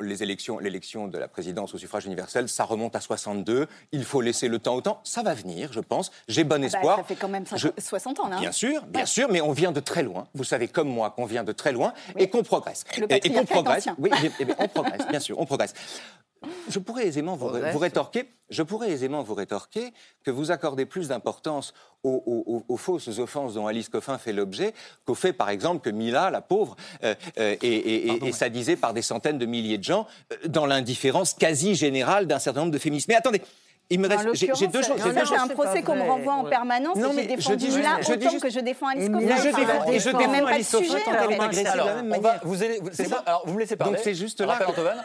les élections, l'élection de la présidence au suffrage universel, ça remonte à 62. Il faut laisser le temps au temps. Ça va venir, je pense. J'ai bon ah bah, espoir. ça fait quand même 60 ans, là. Bien sûr, bien sûr, mais on vient de très loin. Vous savez comme moi qu'on vient de très loin et qu'on progresse. et, qu'on progresse. Oui, on progresse, bien sûr, on progresse. Je pourrais aisément vous, rétorquer, je pourrais aisément vous rétorquer que vous accordez plus d'importance aux, fausses offenses dont Alice Coffin fait l'objet qu'au fait, par exemple, que Mila, la pauvre, euh, euh, est, sadisée par des centaines de milliers de gens euh, dans l'indifférence quasi générale d'un certain nombre de féministes. Mais attendez, il me reste. J'ai deux choses. C'est un procès qu'on me renvoie en permanence. Non, mais je dis là autant que je défends Alice Coffin. Et je défends Alice Coffin. Vous vous me laissez parler. Donc c'est juste là.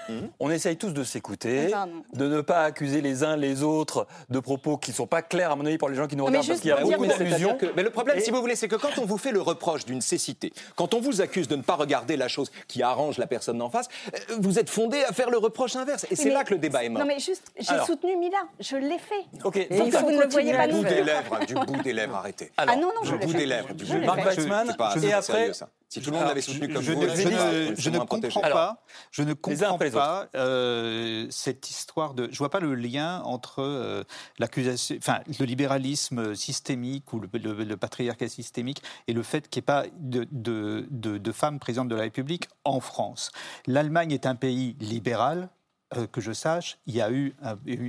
Mhm. On essaye tous de s'écouter, de ne pas accuser les uns les autres de propos qui ne sont pas clairs à mon avis pour les gens qui nous regardent parce qu'il y a beaucoup d'allusions. Mais le problème, si vous voulez, c'est que quand on vous fait le reproche d'une cécité, quand on vous accuse de ne pas regarder la chose qui arrange la personne d'en face, euh, vous êtes fondé à faire le reproche inverse. Et c'est là que le débat est mort. Non, mais juste, j'ai soutenu Mila je l'ai fait. Ok, et donc, vous ne le voyez pas du bout des lèvres, du bout des lèvres, arrêtez. ah non, non, du bout des lèvres. Du et après, si tout le monde l'avait soutenu comme je, vous, je, je, ne comprends pas, je ne comprends pas euh, cette histoire de. Je vois pas le lien entre euh, l'accusation, enfin le libéralisme systémique ou le, le, patriarcat systémique et le fait qu'il n'y ait pas de, de, de, de femmes présidentes de la République en France. L'Allemagne est un pays libéral, euh, que je sache, il y a eu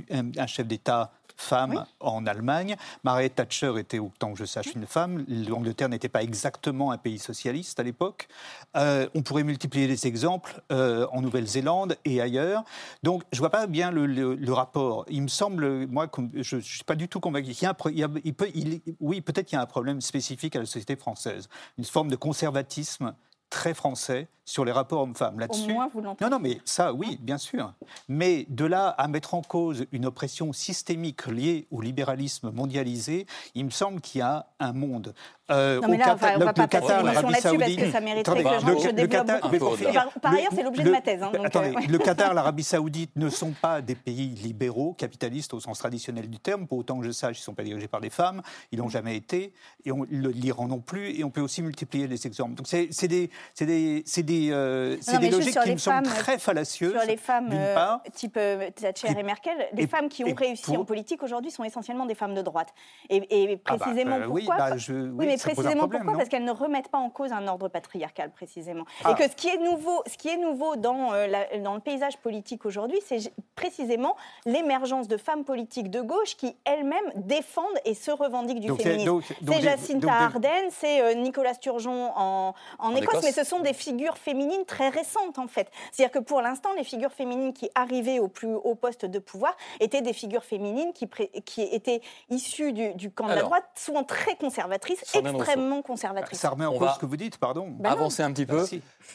un, chef d'État femme en Allemagne. Margaret Thatcher était, autant que je sache, une femme. L'Angleterre n'était pas exactement un pays socialiste à l'époque. Euh, on pourrait multiplier les exemples euh, en Nouvelle-Zélande et ailleurs. Donc, je ne vois pas bien le, rapport. Il me semble, moi, je ne suis pas du tout convaincu. Il peut, oui, peut-être qu'il y a un problème spécifique à la société française, une forme de conservatisme très français sur les rapports hommes-femmes. Là-dessus, non, non, mais ça, oui, bien sûr. Mais de là à mettre en cause une oppression systémique liée au libéralisme mondialisé, il me semble qu'il y a un monde. Euh, non, mais là, on va, pas Qatar, l'Arabie Saoudite. Parce que ça mériterait que je, je développe. Par, par ailleurs, c'est l'objet de ma thèse. Hein, donc, attendez, euh, le Qatar, l'Arabie Saoudite ne sont pas des pays libéraux, capitalistes au sens traditionnel du terme. Pour autant que je sache, ils ne sont pas dirigés par des femmes. Ils n'ont jamais été. Et l'Iran non plus. Et on peut aussi multiplier les exemples. Donc c'est des, des, des euh, c'est des logiques qui me semblent très fallacieuses. Sur les femmes euh, type euh, Thatcher et, Merkel, les femmes qui ont réussi en politique aujourd'hui sont essentiellement des femmes de droite. Et, ah bah, précisément pourquoi bah, Oui, mais précisément pourquoi Parce qu'elles ne remettent pas en cause un ordre patriarcal précisément. Et ah. que ce qui est nouveau, ce qui est nouveau dans, dans le paysage politique aujourd'hui, c'est précisément l'émergence de femmes politiques de gauche qui elles-mêmes défendent et se revendiquent du féminisme. C'est Jacinta Ardern, c'est Nicolas Sturgeon en, en, Écosse, mais ce sont des figures féminines très récentes, en fait. C'est-à-dire que pour l'instant, les figures féminines qui arrivaient au plus haut poste de pouvoir étaient des figures féminines qui, qui étaient issues du, camp de la droite, souvent très conservatrices, extrêmement conservatrices. Ça remet en cause ce que vous dites, pardon. Bah avancer un petit peu.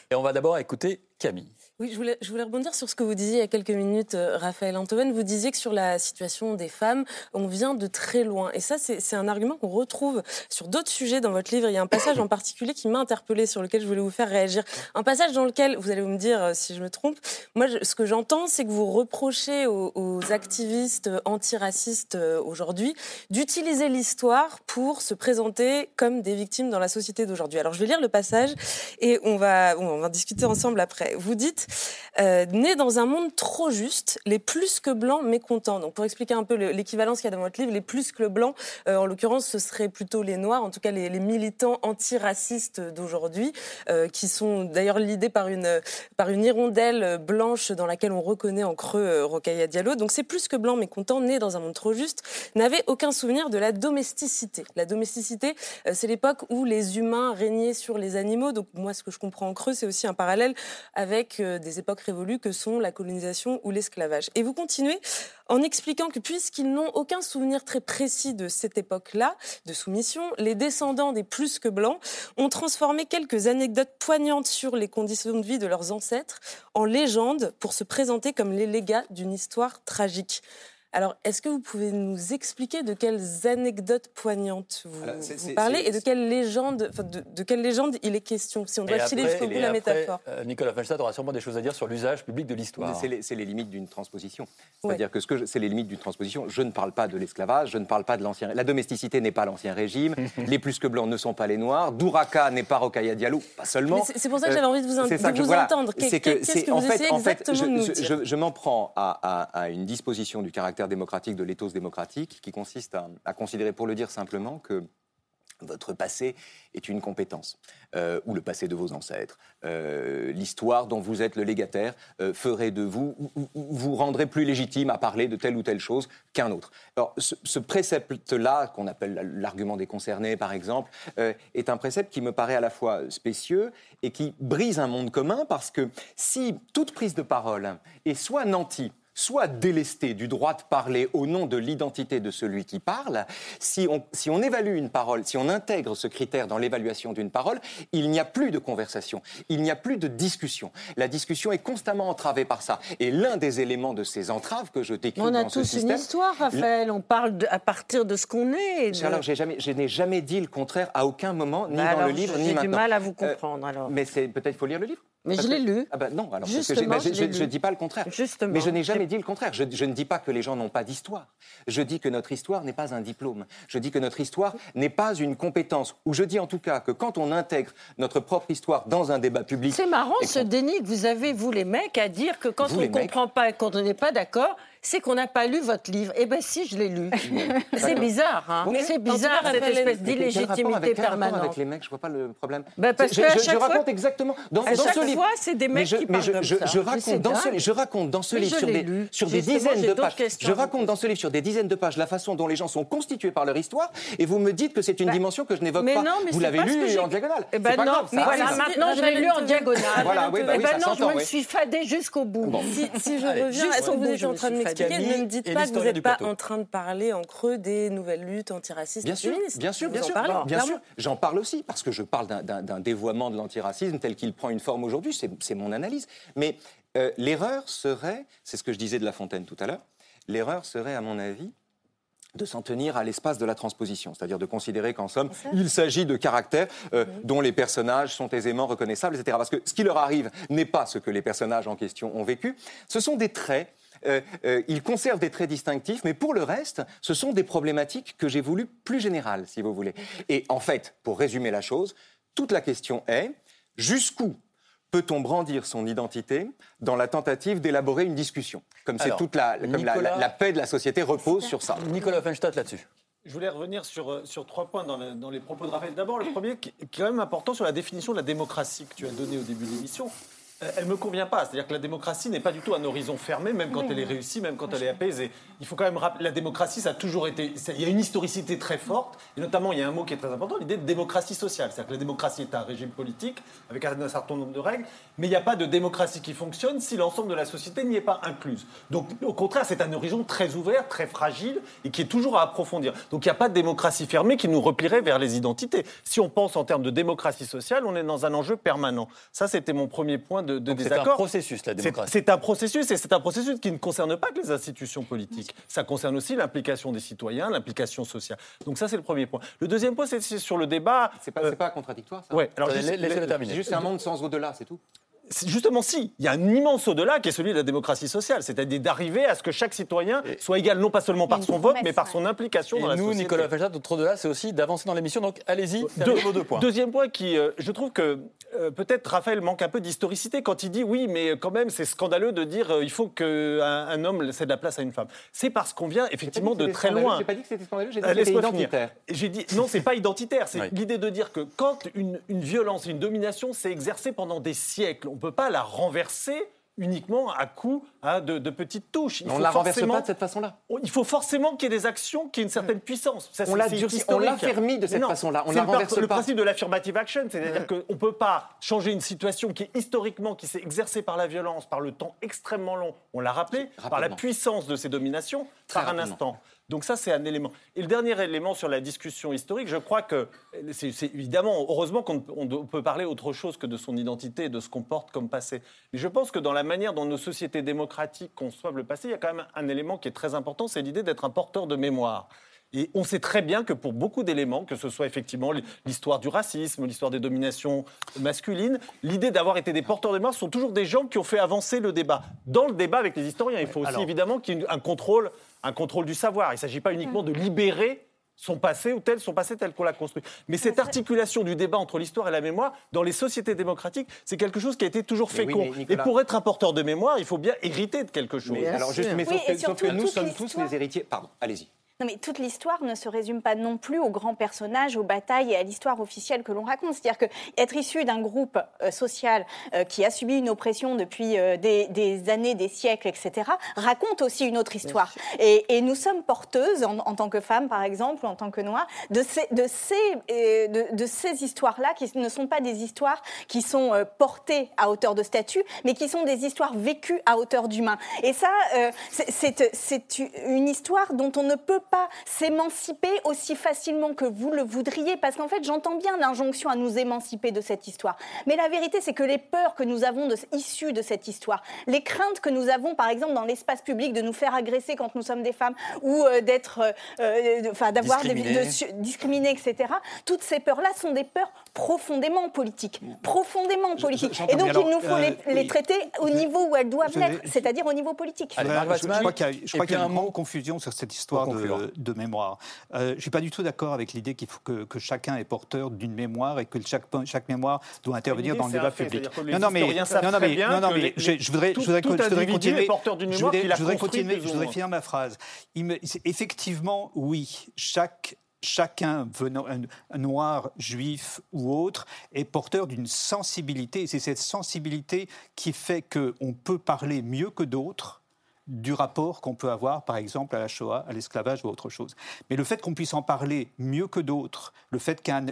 Et on va d'abord écouter Camille. Oui, je voulais, je voulais, rebondir sur ce que vous disiez il y a quelques minutes, euh, Raphaël Antoine. Vous disiez que sur la situation des femmes, on vient de très loin. Et ça, c'est un argument qu'on retrouve sur d'autres sujets dans votre livre. Il y a un passage en particulier qui m'a interpellé, sur lequel je voulais vous faire réagir. Un passage dans lequel, vous allez me dire euh, si je me trompe, moi, ce que j'entends, c'est que vous reprochez aux, activistes antiracistes euh, aujourd'hui d'utiliser l'histoire pour se présenter comme des victimes dans la société d'aujourd'hui. Alors, je vais lire le passage et on va, discuter ensemble après. Vous dites euh, Né dans un monde trop juste, les plus que blancs mécontents. Donc pour expliquer un peu l'équivalence qu'il y a dans votre livre, les plus que blancs, euh, en l'occurrence, ce serait plutôt les noirs, en tout cas les, militants antiracistes d'aujourd'hui, qui sont d'ailleurs l'idée par une, par une hirondelle blanche dans laquelle on reconnaît en creux Rocaille Diallo. Donc c'est plus que blancs mécontents, nés dans un monde trop juste, n'avaient aucun souvenir de la domesticité. La domesticité, c'est l'époque où les humains régnaient sur les animaux. Donc moi, ce que je comprends en creux, c'est aussi un parallèle avec des époques révolues que sont la colonisation ou l'esclavage. Et vous continuez en expliquant que puisqu'ils n'ont aucun souvenir très précis de cette époque-là, de soumission, les descendants des plus que blancs ont transformé quelques anecdotes poignantes sur les conditions de vie de leurs ancêtres en légendes pour se présenter comme les légats d'une histoire tragique. Alors, est-ce que vous pouvez nous expliquer de quelles anecdotes poignantes vous, parlez et de quelle légende, de, de, quelle légende il est question, si on doit filer jusqu'au bout la métaphore euh, Nicolas Feinstadt aura sûrement des choses à dire sur l'usage public de l'histoire. C'est les, limites d'une transposition. C'est-à-dire que ce c'est les limites d'une transposition. Je ne parle pas de l'esclavage, je ne parle pas de l'ancien. La domesticité n'est pas l'ancien régime. les plus que blancs ne sont pas les noirs. Douraka n'est pas Rokhaya Diallo, pas seulement. C'est pour ça que j'avais envie de vous, vous entendre. Qu'est-ce que, vous en fait, en fait, je, je m'en prends à, à une disposition du caractère démocratique de l'éthos démocratique, qui consiste à, considérer, pour le dire simplement, que votre passé est une compétence, euh, ou le passé de vos ancêtres. Euh, l'histoire dont vous êtes le légataire euh, ferait de vous, vous rendrait plus légitime à parler de telle ou telle chose qu'un autre. Alors, ce, ce précepte-là, qu'on appelle l'argument des concernés, par exemple, est un précepte qui me paraît à la fois spécieux et qui brise un monde commun, parce que si toute prise de parole est soit nantie, soit délesté du droit de parler au nom de l'identité de celui qui parle, si on, si on évalue une parole, si on intègre ce critère dans l'évaluation d'une parole, il n'y a plus de conversation, il n'y a plus de discussion. La discussion est constamment entravée par ça. Et l'un des éléments de ces entraves que je décris on a tous une histoire, Raphaël. On parle à partir de ce qu'on est. Alors, jamais, je n'ai jamais dit le contraire à aucun moment, ni bah dans le livre, ni maintenant. J'ai du mal à vous euh, comprendre. alors. Mais c'est peut-être faut lire le livre. Mais je l'ai lu. Ah ben non, alors Justement, je ne dis pas le contraire. Justement. Mais je n'ai jamais dit le contraire. Je, je, ne dis pas que les gens n'ont pas d'histoire. Je dis que notre histoire n'est pas un diplôme. Je dis que notre histoire n'est pas une compétence. Ou je dis en tout cas que quand on intègre notre propre histoire dans un débat public. C'est marrant ce déni que vous avez, vous les mecs, à dire que quand on ne comprend pas et quand on n'est pas d'accord, c'est qu'on n'a pas lu votre livre. Eh bien, si, je l'ai lu. c'est bizarre, hein C'est bizarre, cette espèce d'illégitimité permanente. avec les mecs, je vois pas le problème. Ben parce je, je, raconte exactement dans, à dans chaque ce livre. fois, c'est des mecs qui parlent comme ça. Je raconte, dans ce, je raconte dans ce livre sur des, sur des dizaines de pages. Je raconte dans ce livre sur des dizaines de pages la façon dont les gens sont constitués par leur histoire, et vous me dites que c'est une bah, dimension que je n'évoque pas. Vous l'avez lu en diagonale. Eh ben non, maintenant je l'ai lu en diagonale. Voilà, oui, bah eh ben non, je me suis fadée jusqu'au bout. Si je reviens à ce que vous êtes en train de m'expliquer, ne me dites pas que vous n'êtes pas en train de parler en creux des nouvelles luttes antiracistes bien sûr, féministes. Bien sûr, bien sûr, bien sûr. J'en parle aussi parce que je parle d'un dévoiement de l'antiracisme tel qu'il prend une forme aujourd'hui. C'est mon analyse. Mais euh, l'erreur serait, c'est ce que je disais de La Fontaine tout à l'heure, l'erreur serait, à mon avis, de s'en tenir à l'espace de la transposition, c'est-à-dire de considérer qu'en somme, il s'agit de caractères euh, dont les personnages sont aisément reconnaissables, etc. Parce que ce qui leur arrive n'est pas ce que les personnages en question ont vécu, ce sont des traits euh, euh, ils conservent des traits distinctifs, mais pour le reste, ce sont des problématiques que j'ai voulu plus générales, si vous voulez. Et en fait, pour résumer la chose, toute la question est jusqu'où peut-on brandir son identité dans la tentative d'élaborer une discussion? Comme c'est toute la, la, paix de la société repose sur ça. Nicolas Feinstadt là-dessus. Je voulais revenir sur, euh, sur trois points dans, dans les propos de Raphaël. D'abord, le premier qui est quand même important sur la définition de la démocratie que tu as donnée au début de l'émission. Elle me convient pas. C'est-à-dire que la démocratie n'est pas du tout un horizon fermé, même quand elle est réussie, même quand elle est apaisée. Il faut quand même rappeler, la démocratie, ça a toujours été, il y a une historicité très forte, et notamment il y a un mot qui est très important, l'idée de démocratie sociale. C'est-à-dire que la démocratie est un régime politique avec un certain nombre de règles, mais il n'y a pas de démocratie qui fonctionne si l'ensemble de la société n'y est pas incluse. Donc au contraire, c'est un horizon très ouvert, très fragile, et qui est toujours à approfondir. Donc il n'y a pas de démocratie fermée qui nous replierait vers les identités. Si on pense en termes de démocratie sociale, on est dans un enjeu permanent. Ça, c'était mon premier point de, de désaccord. C'est un processus, la démocratie. C'est un processus, et c'est un processus qui ne concerne pas que les institutions politiques. Ça concerne aussi l'implication des citoyens, l'implication sociale. Donc ça, c'est le premier point. Le deuxième point, c'est sur le débat. C'est pas, pas contradictoire, ça? Ouais. Alors, laissez-le terminer. Juste un monde sans au-delà, c'est tout justement, si, il y a un immense au-delà qui est celui de la démocratie sociale, c'est-à-dire d'arriver à ce que chaque citoyen soit égal non pas seulement par son vote, mais par son implication dans la nous, société. Nicolas Felchat, notre au-delà, c'est aussi d'avancer dans l'émission. Donc allez-y, deux, vos deux points. Deuxième point qui, euh, je trouve que euh, peut-être Raphaël manque un peu d'historicité quand il dit oui, mais quand même c'est scandaleux de dire euh, il faut qu'un un homme cède la place à une femme. C'est parce qu'on vient effectivement de très loin. J'ai pas dit que c'était scandaleux, j'ai dit que c'était identitaire. J'ai dit non, c'est pas identitaire. C'est l'idée de dire que quand une, une violence, une domination s'est exercée pendant des siècles, on peut pas la renverser uniquement à coup hein, de, petites touches. on ne la renverse pas de cette façon-là. Il faut forcément qu'il y ait des actions qui aient une certaine puissance. on l'a on l'a de cette façon-là. On la renverse le, le principe de l'affirmative action, c'est-à-dire qu'on ne peut pas changer une situation qui est historiquement, qui s'est exercée par la violence, par le temps extrêmement long, on l'a rappelé, par la puissance de ces dominations, par un instant. Donc ça, c'est un élément. Et le dernier élément sur la discussion historique, je crois que c'est évidemment, heureusement qu'on peut parler autre chose que de son identité et de ce qu'on porte comme passé. Mais je pense que dans la manière dont nos sociétés démocratiques conçoivent le passé, il y a quand même un élément qui est très important, c'est l'idée d'être un porteur de mémoire. Et on sait très bien que pour beaucoup d'éléments, que ce soit effectivement l'histoire du racisme, l'histoire des dominations masculines, l'idée d'avoir été des porteurs de mémoire sont toujours des gens qui ont fait avancer le débat. Dans le débat avec les historiens, il faut aussi évidemment qu'il y ait un contrôle un contrôle du savoir. Il ne s'agit pas uniquement de libérer son passé ou tel, son passé tel qu'on l'a construit. Mais cette articulation du débat entre l'histoire et la mémoire, dans les sociétés démocratiques, c'est quelque chose qui a été toujours fécond. et pour être un porteur de mémoire, il faut bien hériter de quelque chose. alors juste, mais sauf que nous sommes tous les héritiers. Pardon, allez-y. Non, mais toute l'histoire ne se résume pas non plus aux grands personnages, aux batailles et à l'histoire officielle que l'on raconte. C'est-à-dire qu'être issu d'un groupe euh, social euh, qui a subi une oppression depuis euh, des, années, des siècles, etc., raconte aussi une autre histoire. Et, nous sommes porteuses, en, tant que femmes, par exemple, ou en tant que noires, de ces, de ces, de, ces histoires-là, qui ne sont pas des histoires qui sont portées à hauteur de statut, mais qui sont des histoires vécues à hauteur d'humain. Et ça, c'est une histoire dont on ne peut pas pas s'émanciper aussi facilement que vous le voudriez, parce qu'en fait, j'entends bien l'injonction à nous émanciper de cette histoire. Mais la vérité, c'est que les peurs que nous avons de, issues de cette histoire, les craintes que nous avons, par exemple, dans l'espace public, de nous faire agresser quand nous sommes des femmes, ou euh, d'être, euh, euh, enfin, d'avoir des, de, discriminés, etc. Toutes ces peurs-là sont des peurs profondément politiques, profondément politiques. Et donc, il nous faut les, traiter au niveau où elles doivent l'être, c'est-à-dire au niveau politique. je, crois qu'il y a, une grande confusion sur cette histoire de, de, mémoire. Euh, je ne suis pas du tout d'accord avec l'idée qu'il faut que, chacun est porteur d'une mémoire et que chaque, chaque mémoire doit intervenir dans le débat public. Non, non, mais, non, mais, non, non, mais je, voudrais, je voudrais, continuer. Je voudrais, continuer, je voudrais finir ma phrase. Il effectivement, oui, chaque chacun, venant, un, noir, juif ou autre, est porteur d'une sensibilité. C'est cette sensibilité qui fait qu'on peut parler mieux que d'autres du rapport qu'on peut avoir, par exemple, à la Shoah, à l'esclavage ou autre chose. Mais le fait qu'on puisse en parler mieux que d'autres, le fait qu'un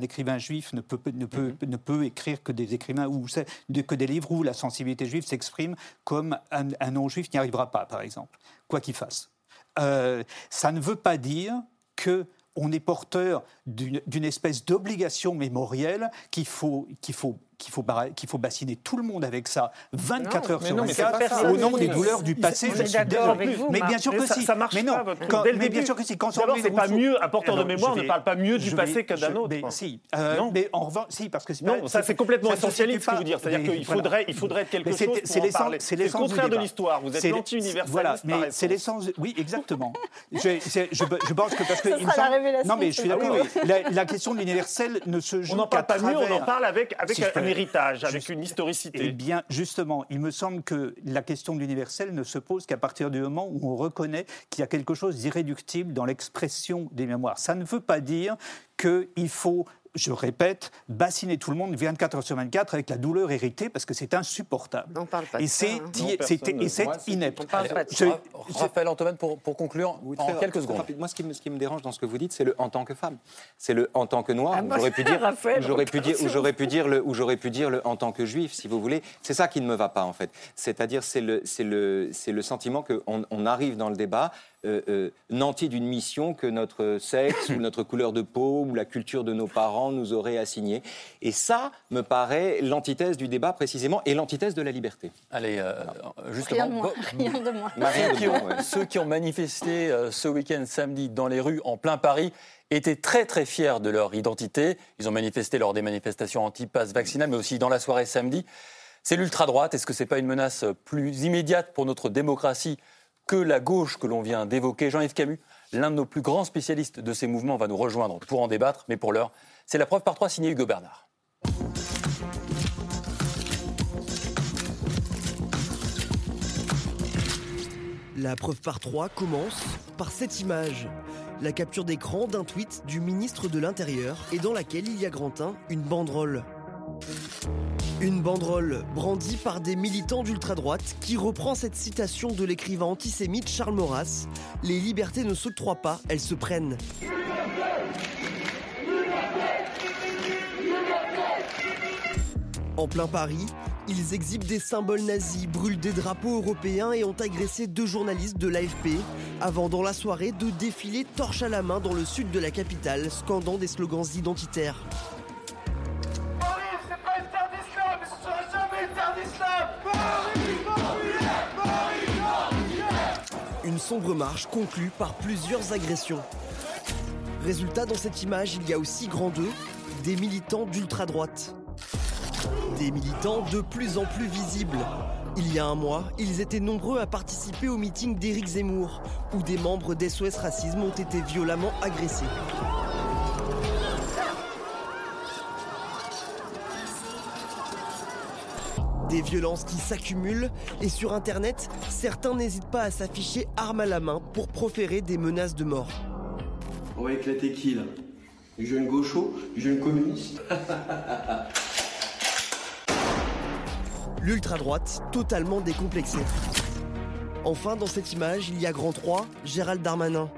écrivain juif ne peut, ne, peut, mhm. ne peut écrire que des écrivains ou que des livres où la sensibilité juive s'exprime comme un, non-juif n'y arrivera pas, par exemple, quoi qu'il fasse. Euh, ça ne veut pas dire que on est porteur d'une espèce d'obligation mémorielle qu'il faut, qu'il faut qu'il faut, qu'il faut bassiner tout le monde avec ça 24 heures sur 24 au nom des douleurs du passé. Je suis d'accord avec vous. Mais bien sûr que si. Ça marche mais non, pas, mais bien sûr que si. D'abord, c'est pas mieux, un porteur de mémoire ne parle pas mieux du passé que d'un autre. Mais si. Euh, mais en revanche, si, parce que Non, ça c'est complètement essentialiste ce que vous dire. C'est-à-dire qu'il faudrait, il faudrait être quelque chose pour en parler. C'est le contraire de l'histoire. Vous êtes l'anti-universaliste. Voilà, mais c'est l'essence. Oui, exactement. Je pense que parce que. Non, mais je suis d'accord. La question de l'universel ne se joue qu'à travers. On n'en parle pas mieux, on en parle avec un héritage, avec une historicité. Eh bien, justement, il me semble que la question de l'universel ne se pose qu'à partir du moment où on reconnaît qu'il y a quelque chose d'irréductible dans l'expression des mémoires. Ça ne veut pas dire qu'il faut je répète, bassiner tout le monde 24 heures sur 24 avec la douleur héritée parce que c'est insupportable. On parle pas de et c'est hein. inepte. Raphaël Antoine, pour, pour conclure, en quelques secondes. Moi, ce qui, me, ce qui, me, dérange dans ce que vous dites, c'est le en tant que femme. C'est le en tant que noir. Ah, j'aurais pu dire, j'aurais pu dire, ou j'aurais pu dire le, ou j'aurais pu dire le en tant que juif, si vous voulez. C'est ça qui ne me va pas en fait. C'est-à-dire, c'est le, c'est le, c'est le sentiment qu'on on arrive dans le débat euh, euh, nanti d'une mission que notre sexe ou notre couleur de peau ou la culture de nos parents nous aurait assignée. Et ça me paraît l'antithèse du débat précisément et l'antithèse de la liberté. Allez, euh, justement, rien de moins. Rien de moins. Ceux, qui ont, manifesté ce week-end samedi dans les rues en plein Paris étaient très très fiers de leur identité. Ils ont manifesté lors des manifestations anti-pass vaccinal, mais aussi dans la soirée samedi. C'est l'ultra-droite. Est-ce que ce n'est pas une menace plus immédiate pour notre démocratie que la gauche que l'on vient d'évoquer. Jean-Yves Camus, l'un de nos plus grands spécialistes de ces mouvements, va nous rejoindre pour en débattre. Mais pour l'heure, c'est la preuve par trois signée Hugo Bernard. La preuve par trois commence par cette image. La capture d'écran d'un tweet du ministre de l'Intérieur et dans laquelle il y a Grantin une banderole. Une banderole brandie par des militants d'ultra-droite qui reprend cette citation de l'écrivain antisémite Charles Maurras Les libertés ne s'octroient pas, elles se prennent. En plein Paris, ils exhibent des symboles nazis, brûlent des drapeaux européens et ont agressé deux journalistes de l'AFP, avant dans la soirée de défiler torche à la main dans le sud de la capitale, scandant des slogans identitaires. Une sombre marche conclue par plusieurs agressions. Résultat, dans cette image, il y a aussi grand deux, des militants d'ultra-droite. Des militants de plus en plus visibles. Il y a un mois, ils étaient nombreux à participer au meeting d'Éric Zemmour, où des membres d'SOS Racisme ont été violemment agressés. Des violences qui s'accumulent et sur Internet, certains n'hésitent pas à s'afficher arme à la main pour proférer des menaces de mort. On va éclater qui là? Du jeune gaucho? Du jeune communiste? L'ultra-droite, totalement décomplexée. Enfin, dans cette image, il y a grand 3, Gérald Darmanin.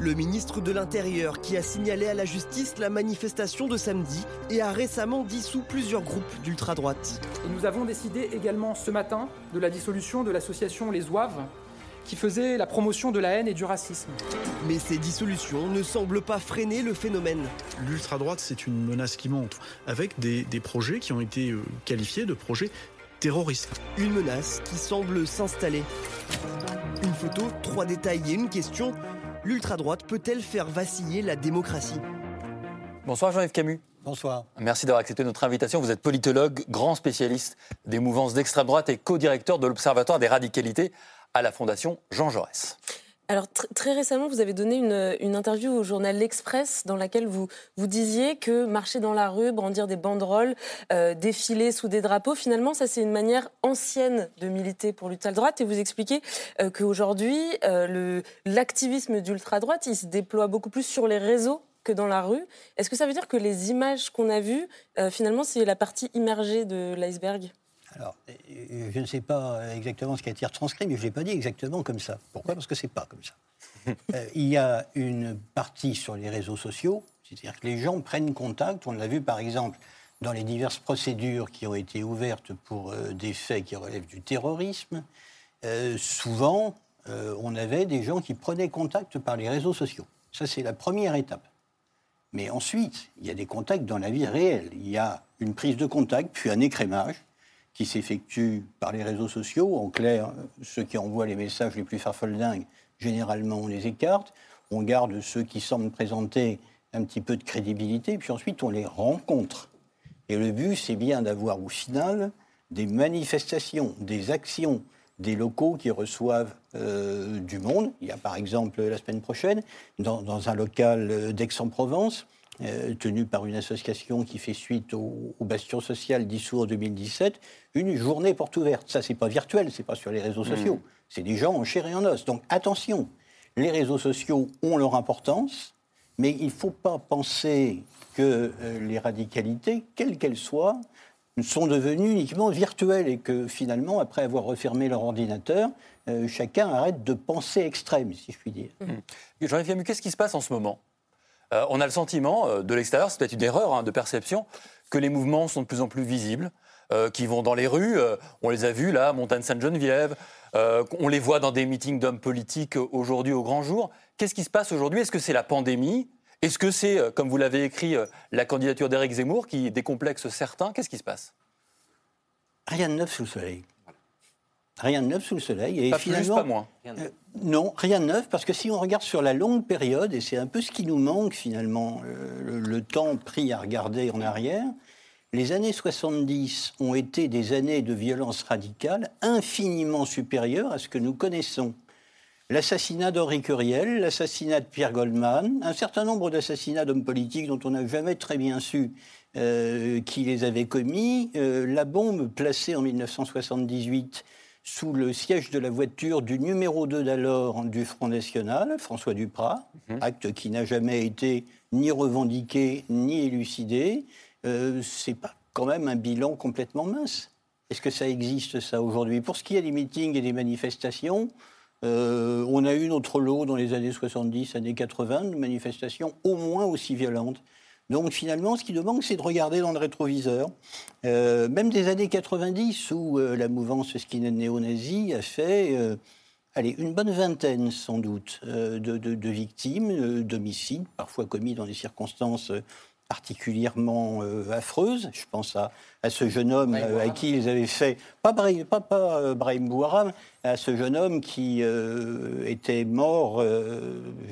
Le ministre de l'Intérieur qui a signalé à la justice la manifestation de samedi et a récemment dissous plusieurs groupes d'ultra-droite. nous avons décidé également ce matin de la dissolution de l'association Les Oeuvres qui faisait la promotion de la haine et du racisme. Mais ces dissolutions ne semblent pas freiner le phénomène. L'ultra-droite, c'est une menace qui monte, avec des, projets qui ont été euh, qualifiés de projets terroristes. Une menace qui semble s'installer. Une photo, trois détails et une question l'ultra-droite peut-elle faire vaciller la démocratie? Bonsoir Jean-Yves Camus. Bonsoir. Merci d'avoir accepté notre invitation. Vous êtes politologue, grand spécialiste des mouvances d'extrême droite et co-directeur de l'Observatoire des radicalités à la Fondation Jean Jaurès. Alors très récemment, vous avez donné une, interview au journal L'Express dans laquelle vous, vous disiez que marcher dans la rue, brandir des banderoles, euh, défiler sous des drapeaux, finalement, ça c'est une manière ancienne de militer pour l'ultra-droite. Et vous expliquez euh, qu'aujourd'hui, euh, l'activisme d'ultra-droite, il se déploie beaucoup plus sur les réseaux que dans la rue. Est-ce que ça veut dire que les images qu'on a vues, finalement, c'est la partie immergée de l'iceberg? Alors, euh, je ne sais pas exactement ce qui a été retranscrit, mais je ne l'ai pas dit exactement comme ça. Pourquoi? Parce que ce n'est pas comme ça. Euh, il y a une partie sur les réseaux sociaux, c'est-à-dire que les gens prennent contact. On l'a vu par exemple dans les diverses procédures qui ont été ouvertes pour euh, des faits qui relèvent du terrorisme. souvent, on avait des gens qui prenaient contact par les réseaux sociaux. Ça, c'est la première étape. Mais ensuite, il y a des contacts dans la vie réelle. Il y a une prise de contact, puis un écrémage qui s'effectue par les réseaux sociaux. En clair, ceux qui envoient les messages les plus farfeldingues, généralement, on les écarte. On garde ceux qui semblent présenter un petit peu de crédibilité, puis ensuite on les rencontre. Et le but, c'est bien d'avoir au final des manifestations, des actions, des locaux qui reçoivent euh, du monde. Il y a par exemple la semaine prochaine, dans, dans un local d'Aix-en-Provence, euh, tenue par une association qui fait suite au, Bastion social dissous en 2017, une journée porte ouverte. Ça, c'est pas virtuel, c'est pas sur les réseaux sociaux. Mmh. C'est des gens en chair et en os. Donc attention, les réseaux sociaux ont leur importance, mais il ne faut pas penser que les radicalités, quelles qu'elles soient, sont devenues uniquement virtuelles et que finalement, après avoir refermé leur ordinateur, chacun arrête de penser extrême, si je puis dire. Mmh. Jean-Yves qu'est-ce qui se passe en ce moment? On a le sentiment, de l'extérieur, c'est peut-être une erreur hein, de perception, que les mouvements sont de plus en plus visibles, euh, qui vont dans les rues. Euh, on les a vus là, Montagne-Sainte-Geneviève. Euh, on les voit dans des meetings d'hommes politiques aujourd'hui au grand jour. Qu'est-ce qui se passe aujourd'hui? Est-ce que c'est la pandémie? Est-ce que c'est, comme vous l'avez écrit, la candidature d'Éric Zemmour qui décomplexe certains? Qu'est-ce qui se passe? Rien de neuf sous le soleil. Rien de neuf sous le soleil. Et pas finalement, plus, pas moins. non, rien de neuf, parce que si on regarde sur la longue période, et c'est un peu ce qui nous manque finalement, le, temps pris à regarder en arrière, les années 70 ont été des années de violence radicale infiniment supérieures à ce que nous connaissons. L'assassinat d'Henri Curiel, l'assassinat de Pierre Goldman, un certain nombre d'assassinats d'hommes politiques dont on n'a jamais très bien su euh, qui les avait commis, euh, la bombe placée en 1978 sous le siège de la voiture du numéro 2 d'alors du Front National, François Duprat, mhm. acte qui n'a jamais été ni revendiqué ni élucidé, euh, c'est pas quand même un bilan complètement mince. Est-ce que ça existe, ça, aujourd'hui? Pour ce qui est des meetings et des manifestations, euh, on a eu notre lot dans les années 70, années 80, de manifestations au moins aussi violentes. Donc finalement, ce qui nous manque, c'est de regarder dans le rétroviseur. Euh, même des années 90, où la mouvance skinhead néo-nazie a fait allez, une bonne vingtaine sans doute de, victimes d'homicides, parfois commis dans des circonstances particulièrement euh, affreuse. Je pense à, à ce jeune homme euh, à qui ils avaient fait, pas, Brahim, pas, pas euh, Brahim Bouharam, à ce jeune homme qui était mort,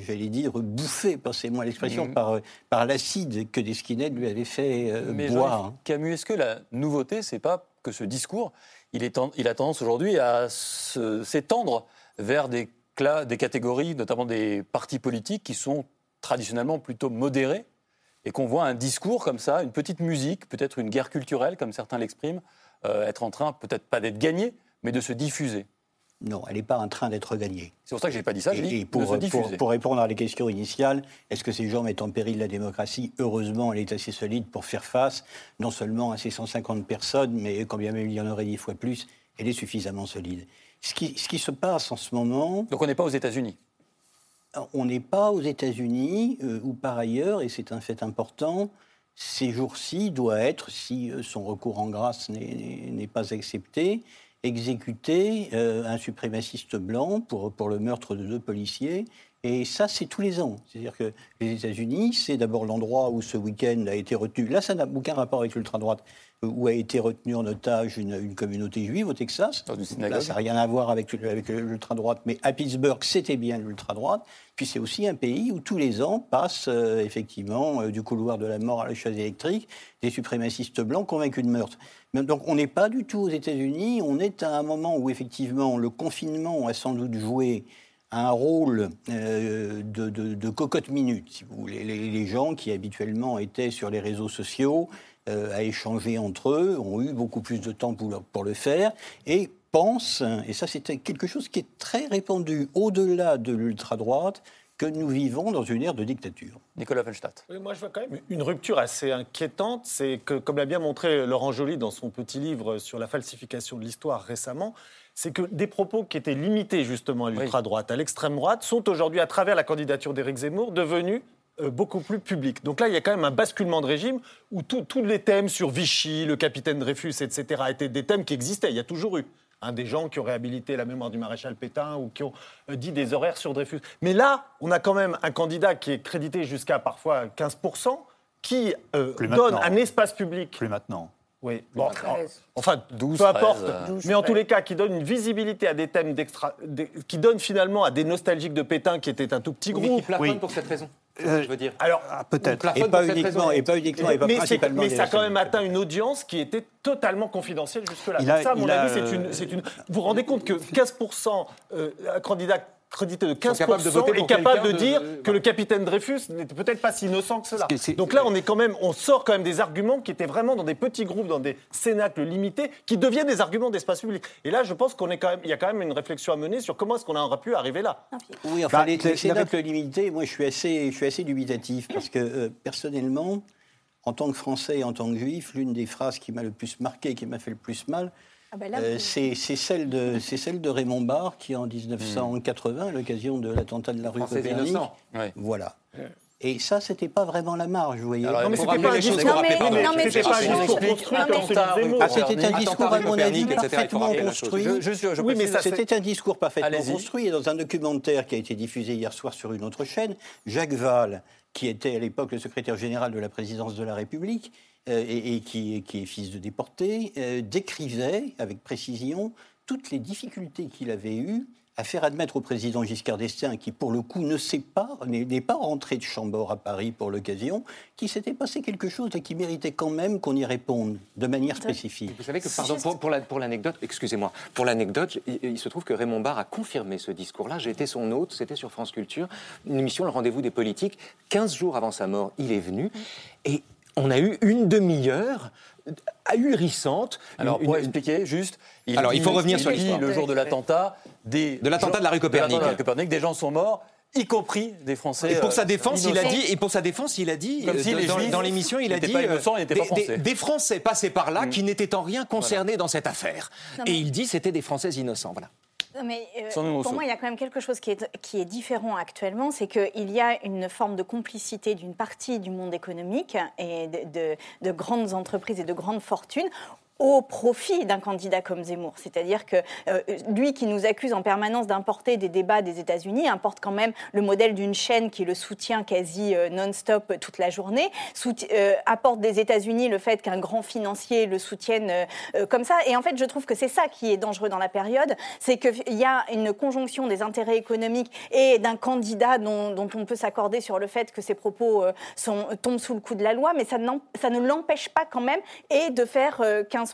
j'allais dire, bouffé, passez-moi l'expression, mhm. par, par l'acide que des skinheads lui avaient fait Mais boire. Camus, est-ce que la nouveauté, c'est pas que ce discours, il, est il a tendance aujourd'hui à s'étendre vers des, des catégories, notamment des partis politiques qui sont traditionnellement plutôt modérés et qu'on voit un discours comme ça, une petite musique, peut-être une guerre culturelle, comme certains l'expriment, euh, être en train, peut-être pas d'être gagnée, mais de se diffuser. Non, elle n'est pas en train d'être gagnée. C'est pour ça que je n'ai pas dit ça, je dis pour, de se diffuser. Pour, répondre à la question initiale, est-ce que ces gens mettent en péril la démocratie Heureusement, elle est assez solide pour faire face non seulement à ces 150 personnes, mais quand bien même il y en aurait dix fois plus, elle est suffisamment solide. Ce qui, ce qui se passe en ce moment... Donc on n'est pas aux États-Unis on n'est pas aux États-Unis, euh, où par ailleurs, et c'est un fait important, ces jours-ci doit être, si euh, son recours en grâce n'est pas accepté, exécuter euh, un suprémaciste blanc pour le meurtre de deux policiers. Et ça, c'est tous les ans. C'est-à-dire que les États-Unis, c'est d'abord l'endroit où ce week-end a été retenu. Là, ça n'a aucun rapport avec l'ultra-droite où a été retenue en otage une, communauté juive au Texas. Là, ça n'a rien à voir avec, avec l'ultra-droite, mais à Pittsburgh, c'était bien l'ultra-droite. Puis c'est aussi un pays où tous les ans passent euh, effectivement euh, du couloir de la mort à la chaise électrique des suprémacistes blancs convaincus de meurtre. Donc on n'est pas du tout aux États-Unis, on est à un moment où effectivement le confinement a sans doute joué un rôle euh, de, cocotte minute, si vous voulez. les, gens qui habituellement étaient sur les réseaux sociaux euh, à échanger entre eux, ont eu beaucoup plus de temps pour, pour le faire, et pensent, et ça c'est quelque chose qui est très répandu au-delà de l'ultra-droite, que nous vivons dans une ère de dictature. Nicolas Weinstadt. moi, je vois quand même une rupture assez inquiétante. C'est que, comme l'a bien montré Laurent Joly dans son petit livre sur la falsification de l'histoire récemment, c'est que des propos qui étaient limités justement à l'ultra-droite, à l'extrême droite, sont aujourd'hui, à travers la candidature d'Éric Zemmour, devenus euh, beaucoup plus public. Donc là, il y a quand même un basculement de régime où tous les thèmes sur Vichy, le capitaine Dreyfus, etc., étaient des thèmes qui existaient. Il y a toujours eu hein, des gens qui ont réhabilité la mémoire du maréchal Pétain ou qui ont euh, dit des horaires sur Dreyfus. Mais là, on a quand même un candidat qui est crédité jusqu'à parfois 15%, qui euh, donne un espace public. Plus maintenant. Oui, bon, enfin, 12, peu importe. mais en tous les cas, qui donne une visibilité à des thèmes d'extra. qui donne finalement à des nostalgiques de Pétain, qui était un tout petit groupe. qui plafonne pour cette raison. Euh, je veux dire. Alors, ah, peut-être. Et, pas uniquement, et pas uniquement, et pas mais principalement. Mais ça a quand même atteint une audience qui était totalement confidentielle jusque-là. Ça, à mon avis, c'est une, Vous vous rendez compte que 15% euh, candidats crédité de 15% est capable de, dire que le capitaine Dreyfus n'était peut-être pas si innocent que cela. Donc là, on est quand même, on sort quand même des arguments qui étaient vraiment dans des petits groupes, dans des cénacles limités, qui deviennent des arguments d'espace public. Et là, je pense qu'on est quand même, il y a quand même une réflexion à mener sur comment est-ce qu'on aurait pu arriver là. Oui, enfin, bah, les, cénacles limités, moi, je suis assez, je suis assez dubitatif parce que euh, personnellement. en tant que Français et en tant que Juif, l'une des phrases qui m'a le plus marqué, qui m'a fait le plus mal, ah ben euh, c'est celle, de, celle de Raymond Barre qui, en 1980, à l'occasion de l'attentat de la rue Copernic, voilà. Et ça, c'était pas vraiment la marge, vous voyez. non, mais c'était pas un discours. Non, mais c'était pas un discours construit comme celui ah, C'était un discours, à mon avis, parfaitement construit. Oui, mais c'était un discours parfaitement construit. Et dans un documentaire qui a été diffusé hier soir sur une autre chaîne, Jacques Val, qui était à l'époque le secrétaire général de la présidence de la République, euh, et, qui, qui, est fils de déporté, euh, décrivait avec précision toutes les difficultés qu'il avait eues à faire admettre au président Giscard d'Estaing, qui pour le coup ne sait pas, n'est pas rentré de Chambord à Paris pour l'occasion, qu'il s'était passé quelque chose et qui méritait quand même qu'on y réponde de manière spécifique. Vous savez que, pardon, pour, l'anecdote, excusez-moi, pour l'anecdote, il, se trouve que Raymond Barre a confirmé ce discours-là. J'ai été son hôte, c'était sur France Culture, une émission, le rendez-vous des politiques. 15 jours avant sa mort, il est venu. Et on a eu une demi-heure ahurissante. Alors, pour expliquer, juste. Il Alors, il faut revenir sur l'histoire. Le jour de l'attentat, des. De l'attentat de la rue Copernic. des gens sont morts y compris des Français. Et pour sa euh, défense, il a dit, et pour sa défense, il a dit, Comme si euh, dans, l'émission, il a dit, pas innocent, il pas des, des, Français passés par là mm. qui n'étaient en rien concernés dans cette affaire. Et il dit, c'était des Français innocents, voilà. Mais euh, pour moi, il y a quand même quelque chose qui est, qui est différent actuellement, c'est qu'il y a une forme de complicité d'une partie du monde économique et de, de, grandes entreprises et de grandes fortunes au profit d'un candidat comme Zemmour. C'est-à-dire que euh, lui qui nous accuse en permanence d'importer des débats des États-Unis importe quand même le modèle d'une chaîne qui le soutient quasi euh, non-stop toute la journée, euh, apporte des États-Unis le fait qu'un grand financier le soutienne comme ça. Et en fait, je trouve que c'est ça qui est dangereux dans la période, c'est qu'il y a une conjonction des intérêts économiques et d'un candidat dont, on peut s'accorder sur le fait que ses propos tombent sous le coup de la loi, mais ça, ça ne l'empêche pas quand même et de faire 15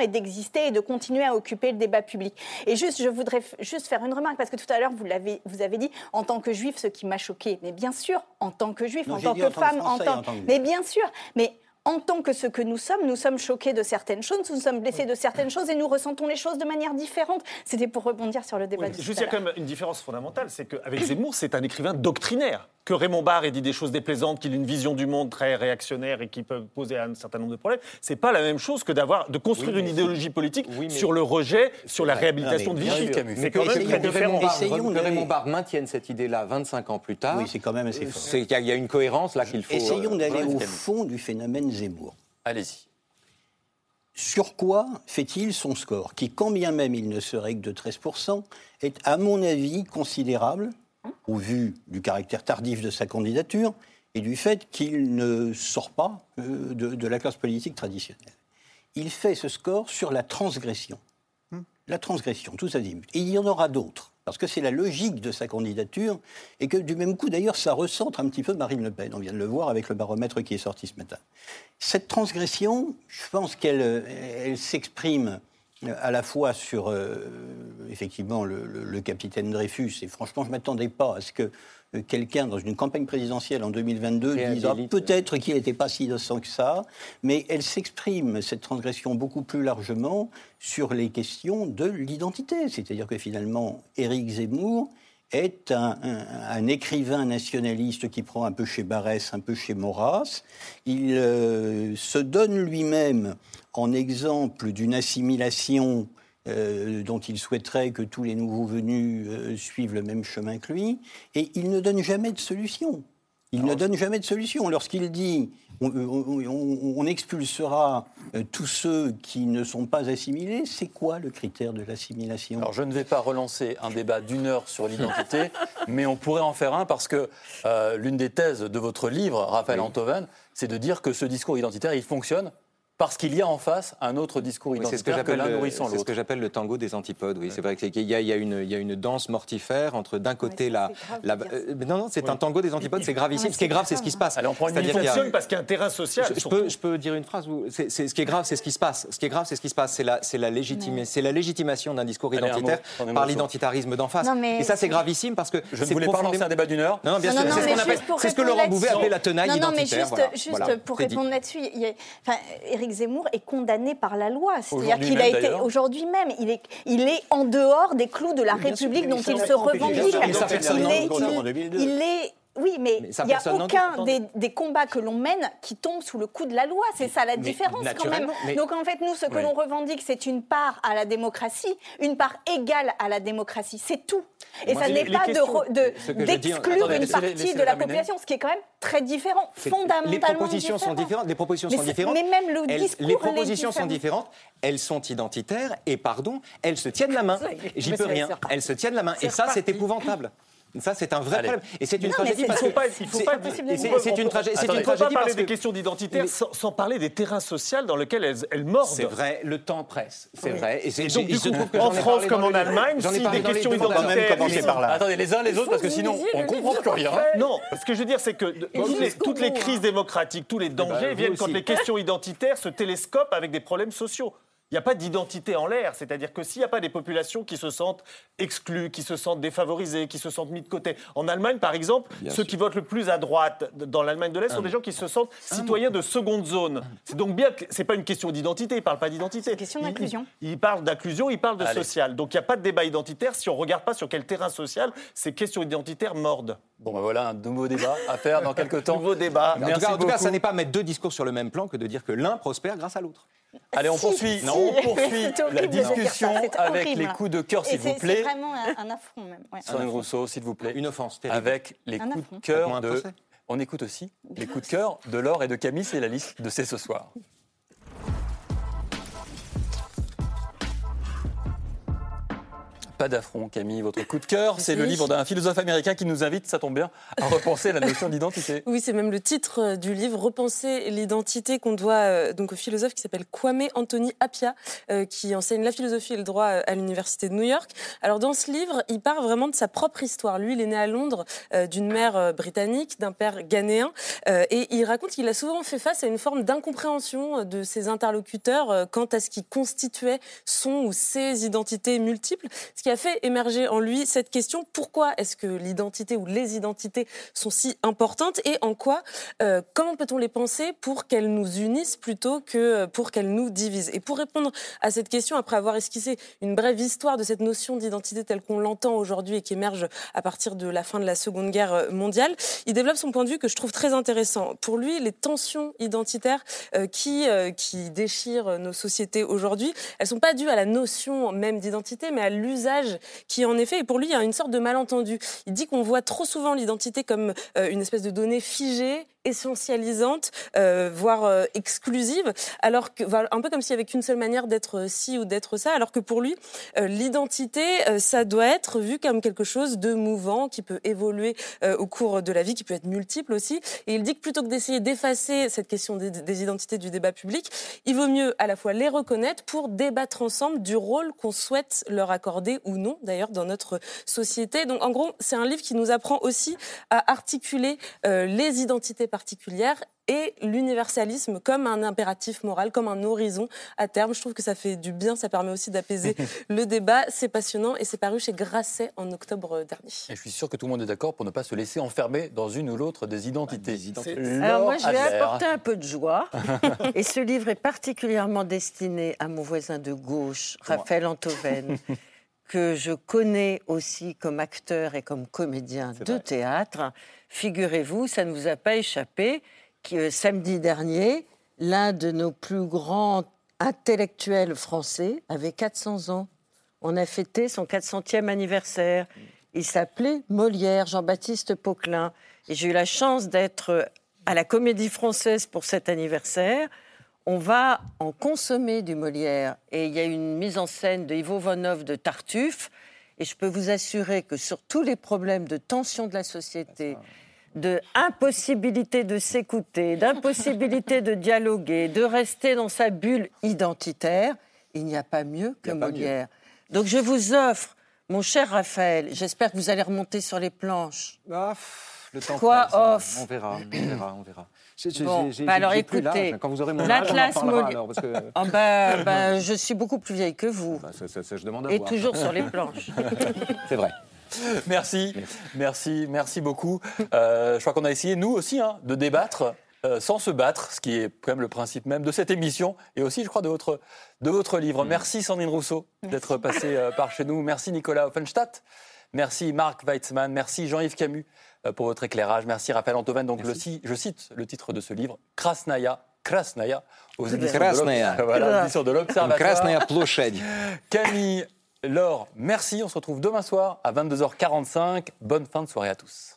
et d'exister et de continuer à occuper le débat public. Et juste, je voudrais juste faire une remarque, parce que tout à l'heure, vous, l'avez, vous avez dit, en tant que juif, ce qui m'a choqué. Mais bien sûr, en tant que juif, en tant que femme, en tant... Mais bien sûr, mais en tant que ce que nous sommes, nous sommes choqués de certaines choses, nous sommes blessés de certaines choses et nous ressentons les choses de manière différente. C'était pour rebondir sur le débat. Oui, juste, il y a quand même une différence fondamentale, c'est qu'avec Zemmour, c'est un écrivain doctrinaire que Raymond Barre ait dit des choses déplaisantes, qu'il ait une vision du monde très réactionnaire et qui peut poser un certain nombre de problèmes, c'est pas la même chose que d'avoir de construire une idéologie politique sur le rejet, sur la réhabilitation de Vichy. C'est quand même très différent. Que Raymond Barre maintienne cette idée-là 25 ans plus tard. Oui, c'est quand même assez fort. Il y, a une cohérence là qu'il faut. Essayons euh, d'aller au fond du phénomène Zemmour. Allez-y. Sur quoi fait-il son score Qui, quand bien même il ne serait que de 13%, est, à mon avis, considérable au vu du caractère tardif de sa candidature et du fait qu'il ne sort pas euh, de, la classe politique traditionnelle? Il fait ce score sur la transgression. Hmm. La transgression, tout ça dit. Et il y en aura d'autres, parce que c'est la logique de sa candidature, et que du même coup, d'ailleurs, ça recentre un petit peu Marine Le Pen. On vient de le voir avec le baromètre qui est sorti ce matin. Cette transgression, je pense qu'elle elle, s'exprime à la fois sur euh, effectivement le, capitaine Dreyfus, et franchement je ne m'attendais pas à ce que euh, quelqu'un dans une campagne présidentielle en 2022 dise ah, peut-être qu'il n'était pas si innocent que ça, mais elle s'exprime, cette transgression, beaucoup plus largement sur les questions de l'identité. C'est-à-dire que finalement, Éric Zemmour est un, écrivain nationaliste qui prend un peu chez Barès, un peu chez Maurras. Il euh, se donne lui-même en exemple d'une assimilation euh, dont il souhaiterait que tous les nouveaux venus euh, suivent le même chemin que lui, et il ne donne jamais de solution. Il ne donne jamais de solution. Lorsqu'il dit on, expulsera euh, tous ceux qui ne sont pas assimilés, c'est quoi le critère de l'assimilation? Alors je ne vais pas relancer un débat d'une heure sur l'identité, mais on pourrait en faire un parce que l'une des thèses de votre livre, Raphaël Antoven, c'est de dire que ce discours identitaire, il fonctionne parce qu'il y a en face un autre discours identitaire que l'un nourrissant l'autre. C'est ce que j'appelle le tango des antipodes. Oui, c'est vrai qu'il y, y, a une danse mortifère entre d'un côté la, euh, non non c'est un tango des antipodes, c'est gravissime. Ce qui est grave, c'est ce qui se passe. Allez, on prend une fonctionne parce qu'il y a un terrain social. Je, peux, je peux, dire une phrase où ce qui est grave, c'est ce qui se passe. Ce qui est grave, c'est ce qui se passe. C'est la, c'est la, la légitimation d'un discours identitaire par l'identitarisme d'en face. Et ça, c'est gravissime parce que je ne voulais pas lancer un débat d'une heure. Non, bien sûr. C'est ce que Laurent Bouvet appelait la tenaille identitaire. Non, mais juste pour répondre là-dessus, Éric Zemmour est condamné par la loi. C'est-à-dire qu'il a été aujourd'hui même, il est, il est en dehors des clous de la République dont il se revendique. Il est, il est oui, mais il n'y a aucun des, combats que l'on mène qui tombe sous le coup de la loi. C'est ça la différence quand même. Donc en fait, nous, ce que l'on revendique, c'est une part à la démocratie, une part égale à la démocratie. C'est tout. Et ça n'est pas d'exclure une partie de la population, ce qui est quand même très différent, fondamentalement Les propositions sont différentes. Les propositions sont différentes. Mais même le discours Les propositions sont différentes. Elles sont identitaires et, pardon, elles se tiennent la main. J'y peux rien. Elles se tiennent la main. Et ça, c'est épouvantable. Ça, c'est un vrai problème. Et c'est une tragédie parce que. Il faut pas. C'est une tragédie. C'est une tragédie parler des questions d'identité sans parler des terrains sociaux dans lesquels elles mordent. C'est vrai, le temps presse. C'est vrai. Et donc, du coup, en France comme en Allemagne, si des questions identitaires. Attendez, les uns les autres, parce que sinon, on comprend plus rien. Non, ce que je veux dire, c'est que toutes les crises démocratiques, tous les dangers viennent quand les questions identitaires se télescopent avec des problèmes sociaux. Il n'y a pas d'identité en l'air. C'est-à-dire que s'il n'y a pas des populations qui se sentent exclues, qui se sentent défavorisées, qui se sentent mis de côté. En Allemagne, par exemple, ceux qui votent le plus à droite dans l'Allemagne de l'Est sont ah des gens qui se sentent ah citoyens de seconde zone. C'est donc bien que ce n'est pas une question d'identité. Ils ne parlent pas d'identité. C'est une question d'inclusion. Ils, parlent d'inclusion, ils parlent de social. Donc il n'y a pas de débat identitaire si on ne regarde pas sur quel terrain social ces questions identitaires mordent. Bon, ben voilà un nouveau débat à faire dans quelques temps. nouveau débat. En tout, cas, en tout cas, ça n'est pas mettre deux discours sur le même plan que de dire que l'un prospère grâce à l'autre. Allez, on poursuit, on poursuit la discussion avec les coups de cœur, s'il vous plaît. C'est vraiment un, affront, même. Ouais. Rousseau, s'il vous plaît. Une offense Avec les coups de cœur de. On écoute aussi les coups de cœur de Laure et de Camille, c'est la liste de C'est ce soir. Pas d'affront, Camille. Votre coup de cœur, c'est le livre d'un philosophe américain qui nous invite, ça tombe bien, à repenser la notion d'identité. Oui, c'est même le titre euh, du livre, Repenser l'identité, qu'on doit euh, donc au philosophe qui s'appelle Kwame Anthony Appiah, euh, qui enseigne la philosophie et le droit à l'université de New York. Alors dans ce livre, il part vraiment de sa propre histoire. Lui, il est né à Londres d'une mère britannique, d'un père ghanéen, et il raconte qu'il a souvent fait face à une forme d'incompréhension de ses interlocuteurs quant à ce qui constituait son ou ses identités multiples, ce qui a fait émerger en lui cette question pourquoi est-ce que l'identité ou les identités sont si importantes et en quoi, euh, comment peut-on les penser pour qu'elles nous unissent plutôt que pour qu'elles nous divisent? Et pour répondre à cette question, après avoir esquissé une brève histoire de cette notion d'identité telle qu'on l'entend aujourd'hui et qui émerge à partir de la fin de la Seconde Guerre mondiale, il développe son point de vue que je trouve très intéressant. Pour lui, les tensions identitaires euh, qui, euh, qui déchirent nos sociétés aujourd'hui, elles sont pas dues à la notion même d'identité, mais à l'usage qui, en effet, et pour lui, a une sorte de malentendu. Il dit qu'on voit trop souvent l'identité comme euh, une espèce de donnée figée essentialisante, euh, voire euh, exclusive, alors que, un peu comme s'il n'y avait qu'une seule manière d'être ci ou d'être ça, alors que pour lui, euh, l'identité, ça doit être vu comme quelque chose de mouvant, qui peut évoluer au cours de la vie, qui peut être multiple aussi. Et il dit que plutôt que d'essayer d'effacer cette question des, identités du débat public, il vaut mieux à la fois les reconnaître pour débattre ensemble du rôle qu'on souhaite leur accorder ou non, d'ailleurs, dans notre société. Donc, en gros, c'est un livre qui nous apprend aussi à articuler les identités particulière et l'universalisme comme un impératif moral, comme un horizon à terme. Je trouve que ça fait du bien, ça permet aussi d'apaiser le débat. C'est passionnant et c'est paru chez Grasset en octobre dernier. Et je suis sûr que tout le monde est d'accord pour ne pas se laisser enfermer dans une ou l'autre des identités. Alors moi, je vais apporter un peu de joie. et ce livre est particulièrement destiné à mon voisin de gauche, Raphaël Antoven. que je connais aussi comme acteur et comme comédien de théâtre, Figurez-vous, ça ne vous a pas échappé, que samedi dernier, l'un de nos plus grands intellectuels français avait 400 ans. On a fêté son 400e anniversaire. Il s'appelait Molière, Jean-Baptiste Poquelin. Et j'ai eu la chance d'être à la Comédie Française pour cet anniversaire. On va en consommer du Molière. Et il y a une mise en scène de Ivo Vonov de Tartuffe et je peux vous assurer que sur tous les problèmes de tension de la société, de impossibilité de s'écouter, d'impossibilité de dialoguer, de rester dans sa bulle identitaire, il n'y a pas mieux que Molière. Donc je vous offre, mon cher Raphaël, j'espère que vous allez remonter sur les planches. Ah, le temps Quoi off On verra, on verra, on verra. Bon, bah alors écoutez, quand vous aurez mon âge, oh, bah, bah, je suis beaucoup plus vieille que vous. Bah, ça, ça, je demande à Et voir. toujours sur les planches. C'est vrai. Merci, merci, merci beaucoup. Euh, je crois qu'on a essayé, nous aussi, hein, de débattre euh, sans se battre, ce qui est quand même le principe même de cette émission et aussi, je crois, de votre, de votre livre. Mm. Merci Sandrine Rousseau d'être passée euh, par chez nous. Merci Nicolas Offenstadt. Merci Marc Weitzmann. Merci Jean-Yves Camus pour votre éclairage. Merci Raphaël Antoven. Donc, le, je cite le titre de ce livre, Krasnaya Krasnaya aux éditions de l'Observatoire. Camille Laure, merci. On se retrouve demain soir à 22h45. Bonne fin de soirée à tous.